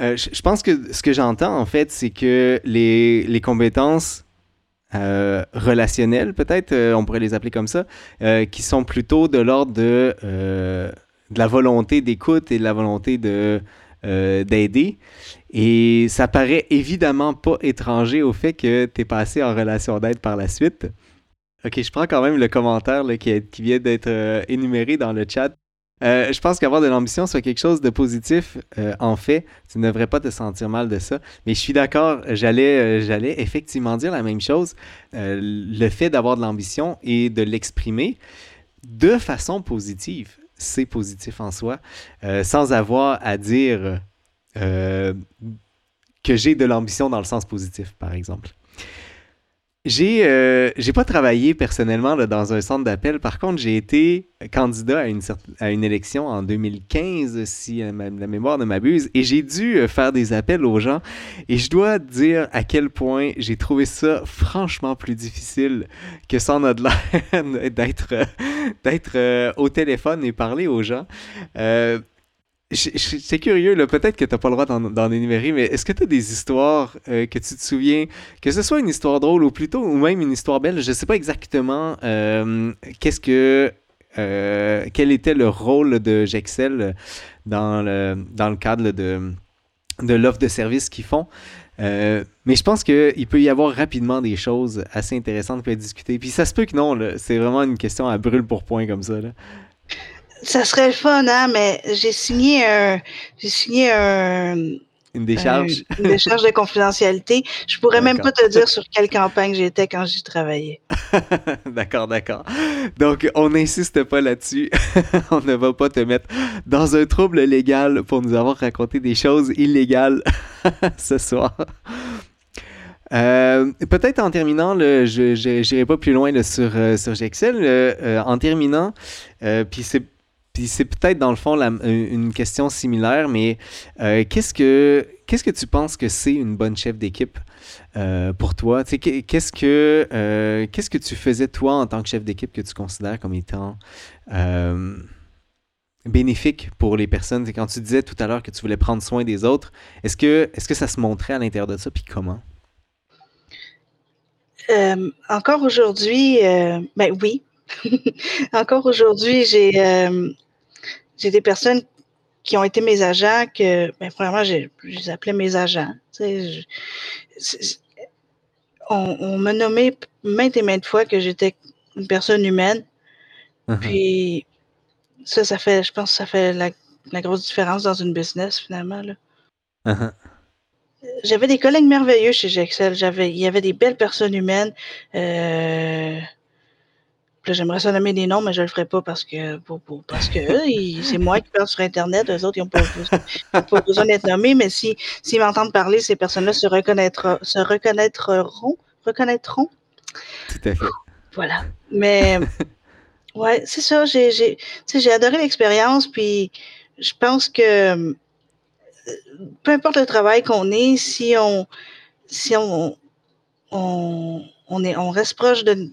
[SPEAKER 1] euh, je pense que ce que j'entends, en fait, c'est que les, les compétences euh, relationnelles, peut-être, euh, on pourrait les appeler comme ça, qui sont plutôt de l'ordre de, de la volonté d'écoute et de la volonté de, d'aider. Et ça paraît évidemment pas étranger au fait que tu es passé en relation d'aide par la suite. Ok, je prends quand même le commentaire qui, qui, vient d'être énuméré dans le chat. Euh, je pense qu'avoir de l'ambition soit quelque chose de positif. Euh, en fait, tu ne devrais pas te sentir mal de ça. Mais je suis d'accord, j'allais, euh, j'allais effectivement dire la même chose. le fait d'avoir de l'ambition et de l'exprimer de façon positive, c'est positif en soi, sans avoir à dire que j'ai de l'ambition dans le sens positif, par exemple. J'ai euh, j'ai pas travaillé personnellement dans un centre d'appel. Par contre, j'ai été candidat à une, à une élection en 2015, si la mémoire ne m'abuse, et j'ai dû euh, faire des appels aux gens. Et je dois dire à quel point j'ai trouvé ça franchement plus difficile que sans notre d'être d'être euh, au téléphone et parler aux gens. C'est curieux, peut-être que tu n'as pas le droit d'en énumérer, mais est-ce que tu as des histoires euh, que tu te souviens, que ce soit une histoire drôle ou plutôt, ou même une histoire belle, je ne sais pas exactement euh, qu'est-ce que, euh, quel était le rôle de Gexel dans le, dans le cadre de, de l'offre de service qu'ils font. mais je pense qu'il peut y avoir rapidement des choses assez intéressantes pour discuter. Puis ça se peut que non, c'est vraiment une question à brûle pour point comme ça. Là.
[SPEAKER 2] Ça serait le fun, hein, mais j'ai signé un. J'ai signé un.
[SPEAKER 1] Une décharge?
[SPEAKER 2] une décharge de confidentialité. Je pourrais même pas te dire sur quelle campagne j'étais quand j'y travaillais.
[SPEAKER 1] d'accord, d'accord. Donc, on n'insiste pas là-dessus. on ne va pas te mettre dans un trouble légal pour nous avoir raconté des choses illégales ce soir. Peut-être en terminant, je n'irai pas plus loin sur, sur Gexel. en terminant, puis c'est puis c'est peut-être dans le fond une question similaire, mais qu'est-ce que qu'est-ce que tu penses que c'est une bonne chef d'équipe pour toi? Qu'est-ce que qu'est-ce que tu faisais toi en tant que chef d'équipe que tu considères comme étant bénéfique pour les personnes? Quand tu disais tout à l'heure que tu voulais prendre soin des autres, est-ce que, est que ça se montrait à l'intérieur de ça, puis comment?
[SPEAKER 2] Euh, encore aujourd'hui, euh, ben oui. encore aujourd'hui, j'ai euh, j'ai des personnes qui ont été mes agents que, ben, premièrement, je les appelais mes agents. on, on m'a nommé maintes et maintes fois que j'étais une personne humaine. Uh-huh. Puis ça, ça fait, je pense que ça fait la, grosse différence dans une business, finalement. Uh-huh. J'avais des collègues merveilleux chez Gexel. J'avais, il y avait des belles personnes humaines. Euh, j'aimerais ça nommer des noms, mais je le ferai pas parce que parce que c'est moi qui parle sur Internet. Eux autres, ils n'ont pas, besoin d'être nommés, mais si s'ils m'entendent parler, ces personnes-là se reconnaîtront, se reconnaîtront, reconnaîtront.
[SPEAKER 1] Tout à fait.
[SPEAKER 2] Voilà. Mais Ouais, c'est ça. J'ai, j'ai, j'ai adoré l'expérience, puis je pense que euh, peu importe le travail qu'on est, si on, si on, on, on, est, on reste proche de,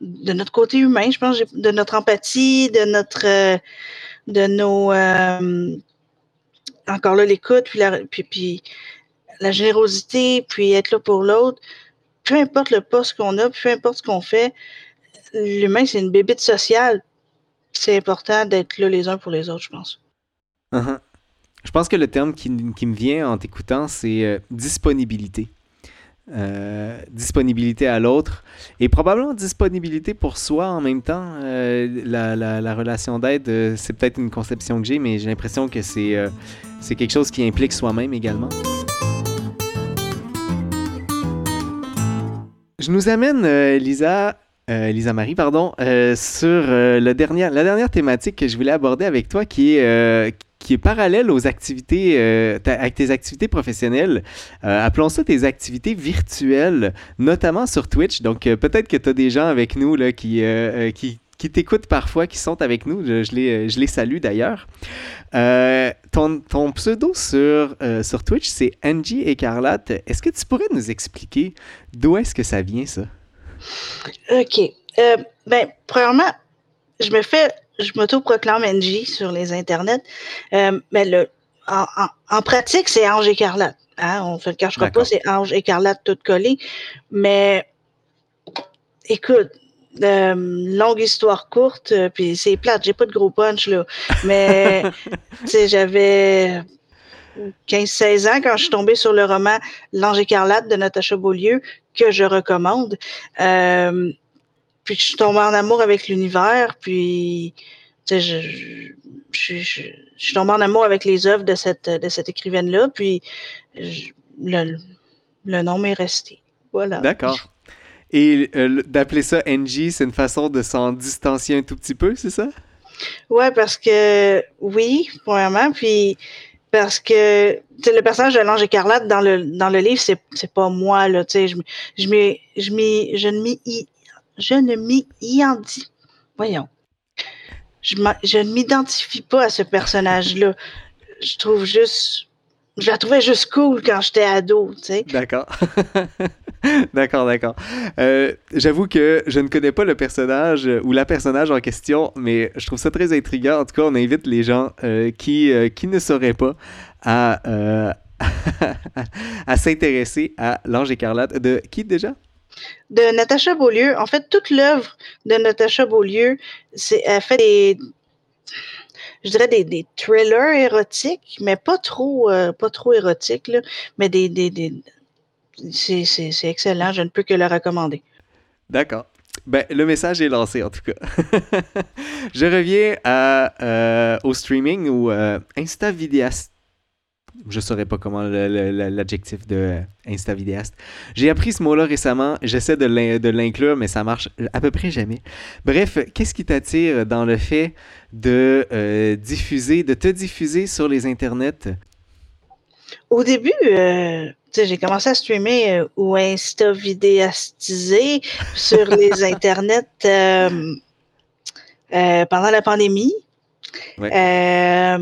[SPEAKER 2] de notre côté humain, je pense, de notre empathie, de notre, euh, de nos, euh, encore là, l'écoute, puis la, puis, puis la générosité, puis être là pour l'autre, peu importe le poste qu'on a, peu importe ce qu'on fait, l'humain, c'est une bébite sociale. C'est important d'être là les uns pour les autres, je pense.
[SPEAKER 1] Uh-huh. Je pense que le terme qui, me vient en t'écoutant, c'est euh, disponibilité. Euh, disponibilité à l'autre et probablement disponibilité pour soi en même temps. Euh, la, relation d'aide, c'est peut-être une conception que j'ai, mais j'ai l'impression que c'est c'est quelque chose qui implique soi-même également. Je nous amène, Lisa, euh, Lisa Marie, pardon, euh, sur euh, la dernière thématique que je voulais aborder avec toi, qui est, parallèle aux activités, avec tes activités professionnelles. appelons ça tes activités virtuelles, notamment sur Twitch. Donc, peut-être que tu as des gens avec nous qui, qui, t'écoutent parfois, qui sont avec nous. Je, les, salue d'ailleurs. ton, pseudo sur, sur Twitch, c'est Angie Écarlate. Est-ce que tu pourrais nous expliquer d'où est-ce que ça vient, ça?
[SPEAKER 2] OK. Euh, ben, premièrement, je me fais, je m'auto-proclame NG sur les internets. Euh, mais le, en, pratique, c'est Ange écarlate. Hein? On ne se le cachera pas, c'est Ange écarlate tout collé. Mais écoute, euh, longue histoire courte, puis c'est plate, j'ai pas de gros punch là. Mais j'avais 15-16 ans quand je suis tombée sur le roman L'Ange écarlate de Natacha Beaulieu, que je recommande. Euh, puis je suis tombée en amour avec l'univers, puis je, je, je, je, suis tombée en amour avec les œuvres de cette, de cette écrivaine-là, puis le, le nom m'est resté. Voilà.
[SPEAKER 1] D'accord. Et euh, d'appeler ça NG, c'est une façon de s'en distancier un tout petit peu, c'est ça?
[SPEAKER 2] Ouais, parce que oui, premièrement, puis parce que le personnage de l'ange écarlate dans le dans le livre c'est c'est pas moi là tu sais je je je je ne m'y je ne m'y voyons. Je je ne m'identifie pas à ce personnage là je trouve juste je la trouvais juste cool quand j'étais ado tu sais
[SPEAKER 1] d'accord d'accord, d'accord. Euh, j'avoue que je ne connais pas le personnage euh, ou la personnage en question, mais je trouve ça très intriguant. En tout cas, on invite les gens euh, qui, qui ne sauraient pas à, à s'intéresser à l'ange écarlate. De qui déjà?
[SPEAKER 2] De Natacha Beaulieu. En fait, toute l'œuvre de Natacha Beaulieu, c'est, elle fait des, je dirais des, des thrillers érotiques, mais pas trop, pas trop érotiques, là, mais des, des, des c'est excellent. Je ne peux que le recommander.
[SPEAKER 1] D'accord. Ben, le message est lancé en tout cas. je reviens à, euh, au streaming ou euh. Je ne saurais pas comment l'adjectif de Insta Vidéaste. J'ai appris ce mot-là récemment. J'essaie de l'inclure, mais ça marche à peu près jamais. Bref, qu'est-ce qui t'attire dans le fait de euh, diffuser, de te diffuser sur les internets?
[SPEAKER 2] Au début, euh, j'ai commencé à streamer euh, ou insta vidéastiser sur les internets euh, pendant la pandémie. ça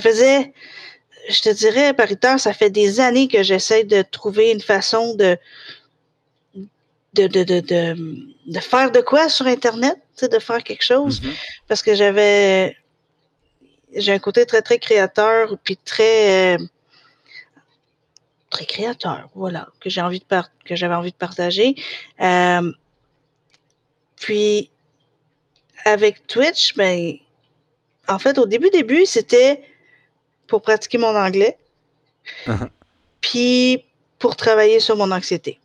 [SPEAKER 2] faisait, je te dirais, pariteur, ça fait des années que j'essaie de trouver une façon de de, de, de, de, faire de quoi sur Internet, de faire quelque chose. Mm-hmm. Parce que j'avais j'ai un côté très, très créateur, puis très très créateur, voilà, que j'ai envie de que j'avais envie de partager. Euh, puis avec Twitch, ben, en fait, au début, début, c'était pour pratiquer mon anglais, puis pour travailler sur mon anxiété.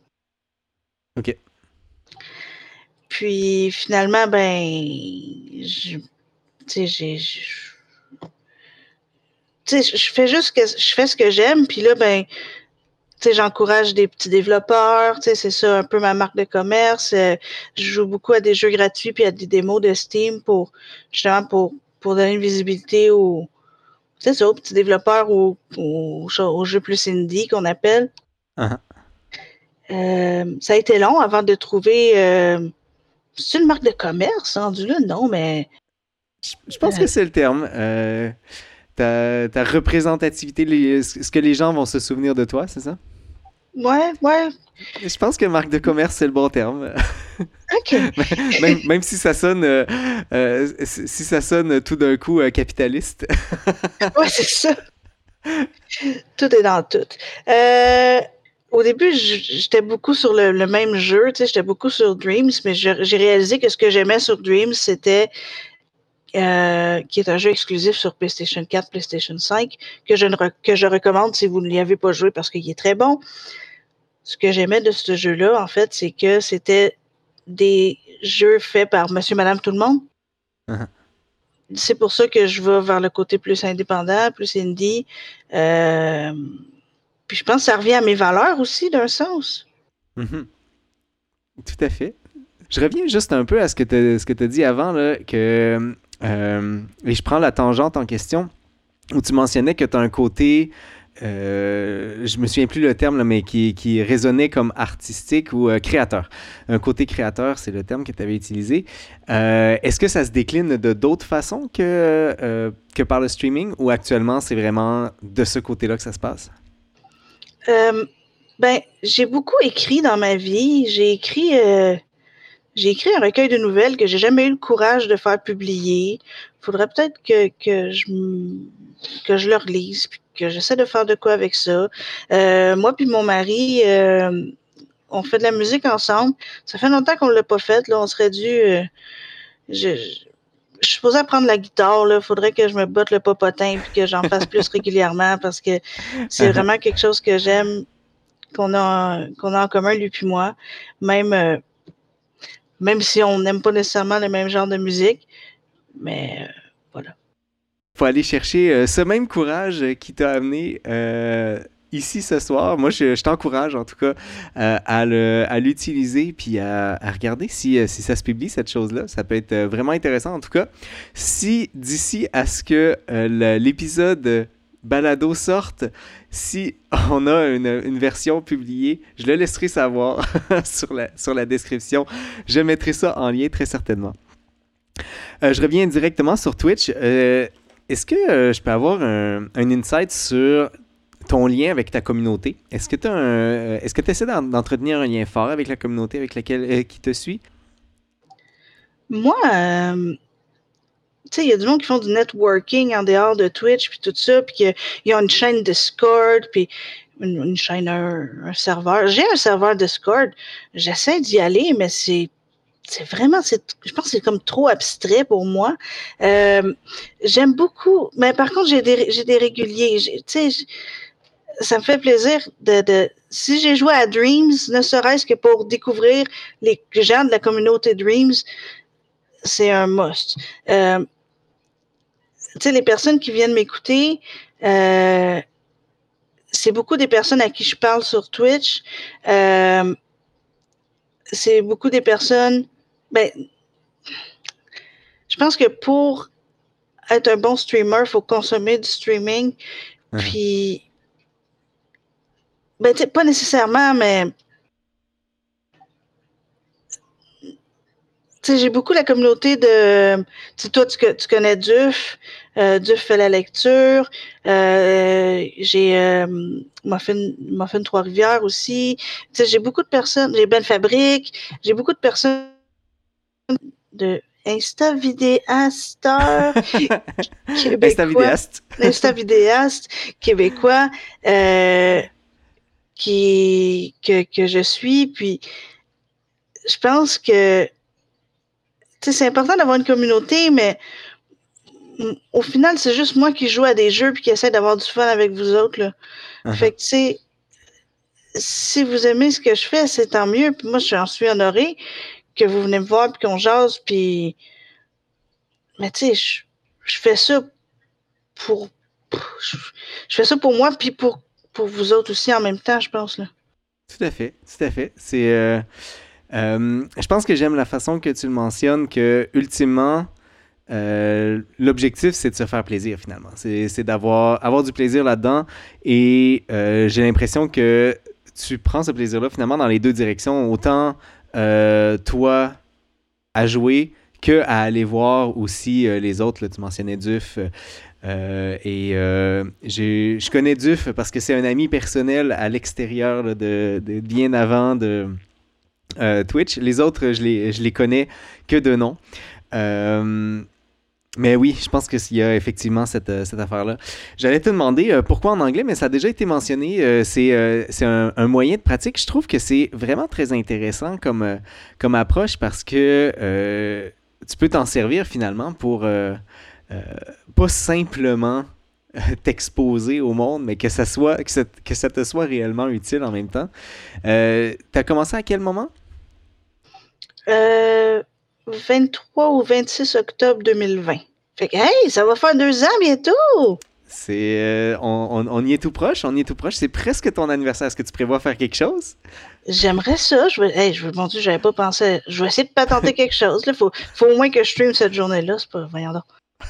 [SPEAKER 1] OK.
[SPEAKER 2] Puis finalement, ben, je, tu sais, j'ai, je fais juste que je fais ce que j'aime, puis là, ben, j'encourage des petits développeurs, c'est ça un peu ma marque de commerce. Euh, je joue beaucoup à des jeux gratuits puis à des démos de Steam pour justement pour, pour donner une visibilité aux, c'est ça, développeurs ou aux, jeux plus indie qu'on appelle. Uh-huh. Euh, ça a été long avant de trouver. Euh, c'est une marque de commerce, rendu là? Non, mais.
[SPEAKER 1] Je, pense que c'est le terme. Ta, ta, représentativité, ce que les gens vont se souvenir de toi, c'est ça?
[SPEAKER 2] Ouais, ouais.
[SPEAKER 1] Je pense que marque de commerce, c'est le bon terme.
[SPEAKER 2] OK.
[SPEAKER 1] même, si ça sonne euh, euh, si ça sonne tout d'un coup euh, capitaliste.
[SPEAKER 2] ouais, c'est ça. Tout est dans tout. au début, j'étais beaucoup sur le, même jeu, j'étais beaucoup sur Dreams, mais j'ai réalisé que ce que j'aimais sur Dreams, c'était qui est un jeu exclusif sur PlayStation 4, PlayStation 5, que je, ne que je recommande si vous ne l'y avez pas joué parce qu'il est très bon ce que j'aimais de ce jeu-là, en fait, c'est que c'était des jeux faits par monsieur, madame, tout le monde. Uh-huh. C'est pour ça que je vais vers le côté plus indépendant, plus indie. Euh, puis je pense que ça revient à mes valeurs aussi, d'un sens.
[SPEAKER 1] Mm-hmm. Tout à fait. Je reviens juste un peu à ce que tu as dit avant, là, que, euh, et je prends la tangente en question, où tu mentionnais que tu as un côté euh, je me souviens plus le terme, mais qui, qui résonnait comme artistique ou euh, créateur. Un côté créateur, c'est le terme que tu avais utilisé. Euh, est-ce que ça se décline de d'autres façons que, que par le streaming ou actuellement c'est vraiment de ce côté-là que ça se passe?
[SPEAKER 2] ben, j'ai beaucoup écrit dans ma vie. J'ai écrit, j'ai écrit un recueil de nouvelles que j'ai jamais eu le courage de faire publier. Faudrait peut-être que, que je que je le relise, que j'essaie de faire de quoi avec ça. Euh, moi puis mon mari, euh, on fait de la musique ensemble. Ça fait longtemps qu'on l'a pas fait. Là, on serait dû. Euh, je, je suis supposée apprendre la guitare. Il faudrait que je me botte le popotin et que j'en fasse plus régulièrement parce que c'est vraiment quelque chose que j'aime, qu'on a, qu'on a en commun, lui puis moi. Même, même si on n'aime pas nécessairement le même genre de musique. Mais voilà
[SPEAKER 1] faut aller chercher euh, ce même courage qui t'a amené euh, ici ce soir. Moi, je, t'encourage en tout cas euh, à l'utiliser puis à, regarder si, ça se publie, cette chose-là. Ça peut être vraiment intéressant en tout cas. Si d'ici à ce que l'épisode balado sorte, si on a une, version publiée, je le laisserai savoir sur, la, sur la description. Je mettrai ça en lien très certainement. je reviens directement sur Twitch. Est-ce que euh, je peux avoir un, insight sur ton lien avec ta communauté? Est-ce que tu euh, est-ce que essaies d'entretenir un lien fort avec la communauté avec laquelle euh, qui te suit?
[SPEAKER 2] Moi, tu sais, il y a du monde qui font du networking en dehors de Twitch puis tout ça, puis qu'ils ont une chaîne Discord, puis une, chaîne, un serveur. J'ai un serveur Discord. J'essaie d'y aller, mais c'est c'est vraiment, je pense que c'est comme trop abstrait pour moi. Euh, j'aime beaucoup, mais par contre, j'ai des, des réguliers. Tu sais, ça me fait plaisir de, de si j'ai joué à Dreams, ne serait-ce que pour découvrir les gens de la communauté Dreams, c'est un must. Euh, sais, les personnes qui viennent m'écouter, euh, c'est beaucoup des personnes à qui je parle sur Twitch. Euh, c'est beaucoup des personnes ben, je pense que pour être un bon streamer, il faut consommer du streaming. Puis Ben, pas nécessairement, mais j'ai beaucoup la communauté de. toi, tu, tu, connais Duf. Euh, Duf fait la lecture. Euh, j'ai euh, Muffin, Trois-Rivières aussi. j'ai beaucoup de personnes. J'ai Belle Fabrique. J'ai beaucoup de personnes de Insta vidéaste
[SPEAKER 1] Insta vidéaste.
[SPEAKER 2] Insta vidéaste québécois euh, qui que, que je suis. Puis je pense que c'est important d'avoir une communauté, mais au final, c'est juste moi qui joue à des jeux et qui essaie d'avoir du fun avec vous autres. Là. Uh-huh. Fait que, tu sais, si vous aimez ce que je fais, c'est tant mieux. Puis moi, j'en suis honorée que vous venez me voir puis qu'on jase. Puis... Mais tu sais, je, fais ça pour... Je, fais ça pour moi puis pour, pour vous autres aussi en même temps, je pense. Là.
[SPEAKER 1] Tout à fait, tout à fait. C'est... Euh, euh, je pense que j'aime la façon que tu le mentionnes, que ultimement, euh, l'objectif, c'est de se faire plaisir finalement. C'est d'avoir avoir du plaisir là-dedans. Et euh, j'ai l'impression que tu prends ce plaisir-là finalement dans les deux directions. Autant toi à jouer que à aller voir aussi les autres. tu mentionnais Duf. et je connais Duf parce que c'est un ami personnel à l'extérieur de, bien avant de, euh, Twitch. Les autres, je les, les connais que de nom. Euh, mais oui, je pense qu'il y a effectivement cette, euh, cette affaire-là. J'allais te demander pourquoi en anglais, mais ça a déjà été mentionné. c'est c'est un, moyen de pratique. Je trouve que c'est vraiment très intéressant comme, comme approche parce que tu peux t'en servir finalement pour pas simplement t'exposer au monde, mais que ça, soit, que que ça te soit réellement utile en même temps. tu as commencé à quel moment?
[SPEAKER 2] 23 euh, ou 26 octobre 2020. Fait que, hey, ça va faire deux ans bientôt!
[SPEAKER 1] C'est, euh, on, y est tout proche, on y est tout proche. C'est presque ton anniversaire. Est-ce que tu prévois faire quelque chose?
[SPEAKER 2] J'aimerais ça. Je vais, hey, je, mon Dieu, j'avais pas pensé. Je vais essayer de patenter quelque chose. Il faut, faut au moins que je stream cette journée-là. C'est pas, voyons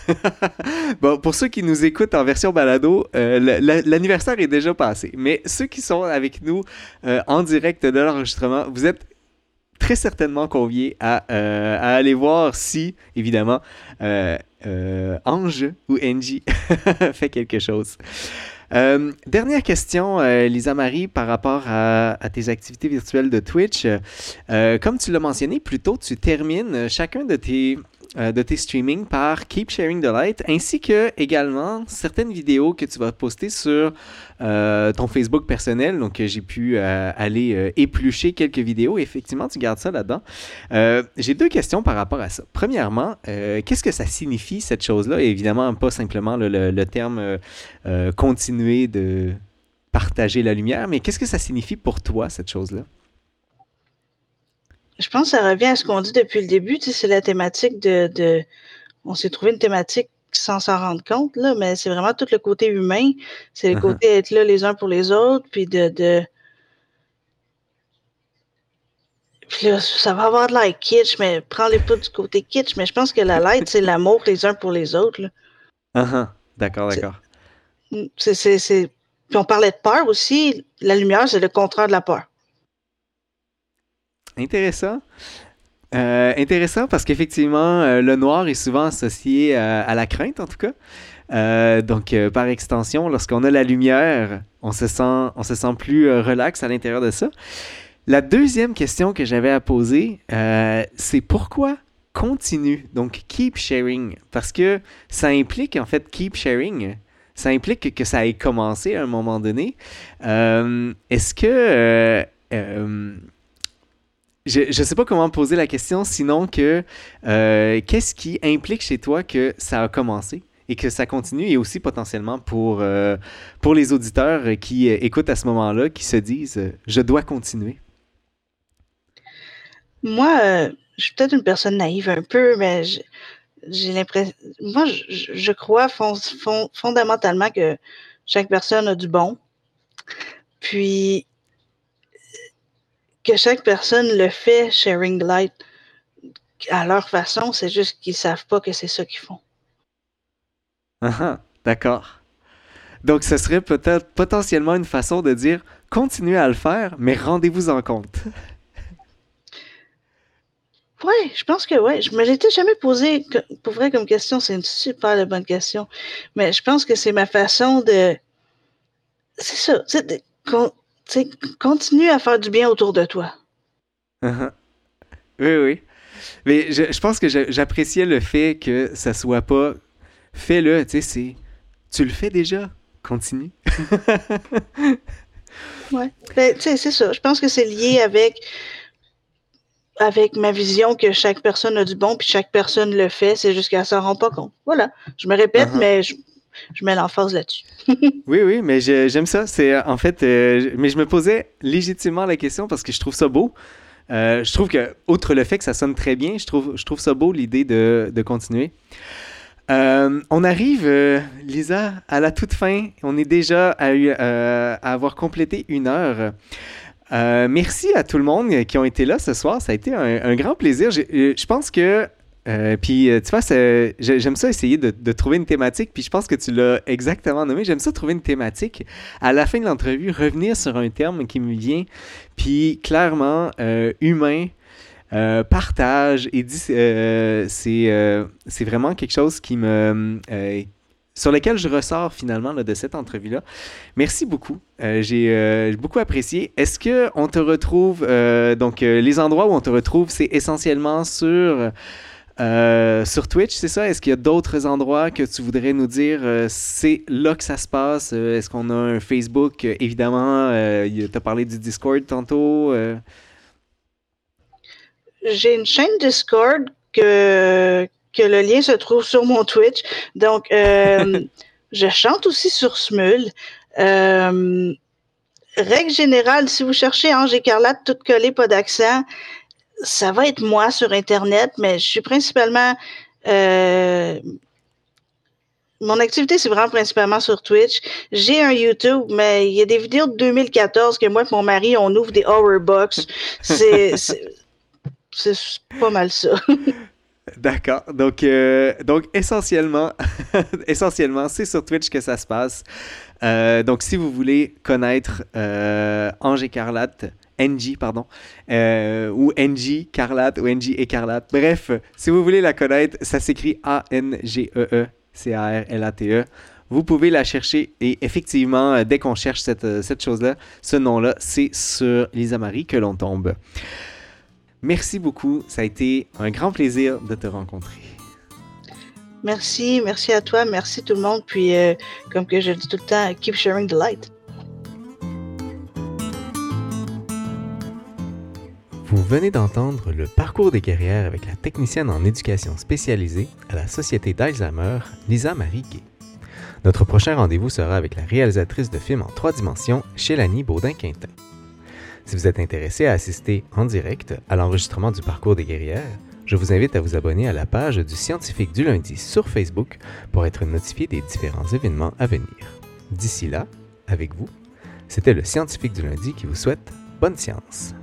[SPEAKER 1] bon, pour ceux qui nous écoutent en version balado, euh, l'anniversaire est déjà passé. Mais ceux qui sont avec nous en direct de l'enregistrement, vous êtes très certainement convié à, euh, à aller voir si, évidemment, euh, euh, Ange ou Angie fait quelque chose. dernière question, Lisa Marie, par rapport à, à, tes activités virtuelles de Twitch. comme tu l'as mentionné plus tôt, tu termines chacun de tes euh, de tes streamings par Keep Sharing the Light, ainsi que également certaines vidéos que tu vas poster sur euh, ton Facebook personnel. Donc, j'ai pu euh, aller éplucher quelques vidéos. Effectivement, tu gardes ça là-dedans. j'ai deux questions par rapport à ça. Premièrement, qu'est-ce que ça signifie cette chose-là? Évidemment, pas simplement le terme continuer de partager la lumière, mais qu'est-ce que ça signifie pour toi, cette chose-là?
[SPEAKER 2] Je pense que ça revient à ce qu'on dit depuis le début. Tu sais, c'est la thématique de, de on s'est trouvé une thématique sans s'en rendre compte, là, mais c'est vraiment tout le côté humain. C'est le uh-huh. côté être là les uns pour les autres, puis de, de... Puis là, ça va avoir de l'air kitsch, mais prends-les pas du côté kitsch, mais je pense que la lettre, c'est l'amour les uns pour les autres. Là.
[SPEAKER 1] Uh-huh. D'accord, d'accord.
[SPEAKER 2] C'est, c'est, Puis on parlait de peur aussi. La lumière, c'est le contraire de la peur.
[SPEAKER 1] Intéressant. Euh, intéressant parce qu'effectivement, euh, le noir est souvent associé à, la crainte, en tout cas. donc, euh, par extension, lorsqu'on a la lumière, on se sent, on se sent plus relax à l'intérieur de ça. La deuxième question que j'avais à poser, c'est pourquoi continue, donc keep sharing, parce que ça implique en fait keep sharing. Ça implique que ça ait commencé à un moment donné. Est-ce que je ne sais pas comment poser la question, sinon que euh, qu'est-ce qui implique chez toi que ça a commencé et que ça continue, et aussi potentiellement pour, euh, pour les auditeurs qui écoutent à ce moment-là, qui se disent je dois continuer?
[SPEAKER 2] Moi, euh, je suis peut-être une personne naïve un peu, mais j'ai l'impression. Moi, je, je crois fondamentalement que chaque personne a du bon. Puis, que chaque personne le fait, sharing light, à leur façon, c'est juste qu'ils savent pas que c'est ça qu'ils font.
[SPEAKER 1] Ah, d'accord. Donc, ce serait peut-être potentiellement une façon de dire continuez à le faire, mais rendez-vous en compte.
[SPEAKER 2] Ouais, je pense que ouais. Je me l'étais jamais posé pour vrai comme question. C'est une super bonne question. Mais je pense que c'est ma façon de. C'est ça. Tu continue à faire du bien autour de toi.
[SPEAKER 1] Uh-huh. Oui, oui. Mais je, je pense que j'appréciais le fait que ça soit pas fais-le, tu sais, c'est tu le fais déjà, continue.
[SPEAKER 2] ouais. Ben, tu sais, c'est ça. Je pense que c'est lié avec avec ma vision que chaque personne a du bon, puis chaque personne le fait, c'est juste qu'elle s'en rend pas compte. Voilà. Je me répète, uh-huh. mais je, je, mets l'emphase là-dessus.
[SPEAKER 1] oui, oui, mais j'aime ça. C'est en fait, euh, mais je me posais légitimement la question parce que je trouve ça beau. Euh, je trouve que, outre le fait que ça sonne très bien, je trouve, je trouve ça beau l'idée de, de, continuer. Euh, on arrive, Lisa, à la toute fin. On est déjà à, à avoir complété une heure. Euh, merci à tout le monde qui ont été là ce soir. Ça a été un, grand plaisir. Euh, je, pense que. Euh, puis, tu vois, j'aime ça essayer de, trouver une thématique. Puis, je pense que tu l'as exactement nommé. J'aime ça trouver une thématique. À la fin de l'entrevue, revenir sur un terme qui me vient. Puis, clairement, humain. partage et c'est vraiment quelque chose qui me sur lequel je ressors finalement de cette entrevue-là. Merci beaucoup. Euh, euh, j'ai beaucoup apprécié. Est-ce que on te retrouve, euh, donc les endroits où on te retrouve, c'est essentiellement sur, sur Twitch, c'est ça? Est-ce qu'il y a d'autres endroits que tu voudrais nous dire, c'est là que ça se passe? Est-ce qu'on a un Facebook? Évidemment, tu as parlé du Discord tantôt.
[SPEAKER 2] J'ai une chaîne Discord que, que le lien se trouve sur mon Twitch. Donc, euh, je chante aussi sur Smule. Euh, règle générale, si vous cherchez Ange Écarlate, tout collé, pas d'accent, ça va être moi sur Internet, mais je suis principalement. Euh, mon activité, c'est vraiment principalement sur Twitch. J'ai un YouTube, mais il y a des vidéos de 2014 que moi et mon mari, on ouvre des horror box. C'est pas mal ça.
[SPEAKER 1] D'accord. Donc, euh, donc essentiellement, essentiellement, c'est sur Twitch que ça se passe. Euh, donc, si vous voulez connaître Ange Écarlate, NG, pardon, euh, ou NG Carlate, ou NG Écarlate, bref, si vous voulez la connaître, ça s'écrit A-N-G-E-E, C-A-R-L-A-T-E. Vous pouvez la chercher et effectivement, dès qu'on cherche cette, cette chose-là, ce nom-là, c'est sur Lisa Marie que l'on tombe. Merci beaucoup. Ça a été un grand plaisir de te rencontrer.
[SPEAKER 2] Merci, merci à toi, merci tout le monde. Puis, euh, comme que je dis tout le temps, keep sharing the light.
[SPEAKER 1] Vous venez d'entendre le parcours des guerrières avec la technicienne en éducation spécialisée à la Société d'Alzheimer, Lisa Marie Gay. Notre prochain rendez-vous sera avec la réalisatrice de films en trois dimensions, Chélanie Baudin-Quintin. Si vous êtes intéressé à assister en direct à l'enregistrement du parcours des guerrières, je vous invite à vous abonner à la page du scientifique du lundi sur Facebook pour être notifié des différents événements à venir. D'ici là, avec vous, c'était le scientifique du lundi qui vous souhaite bonne science.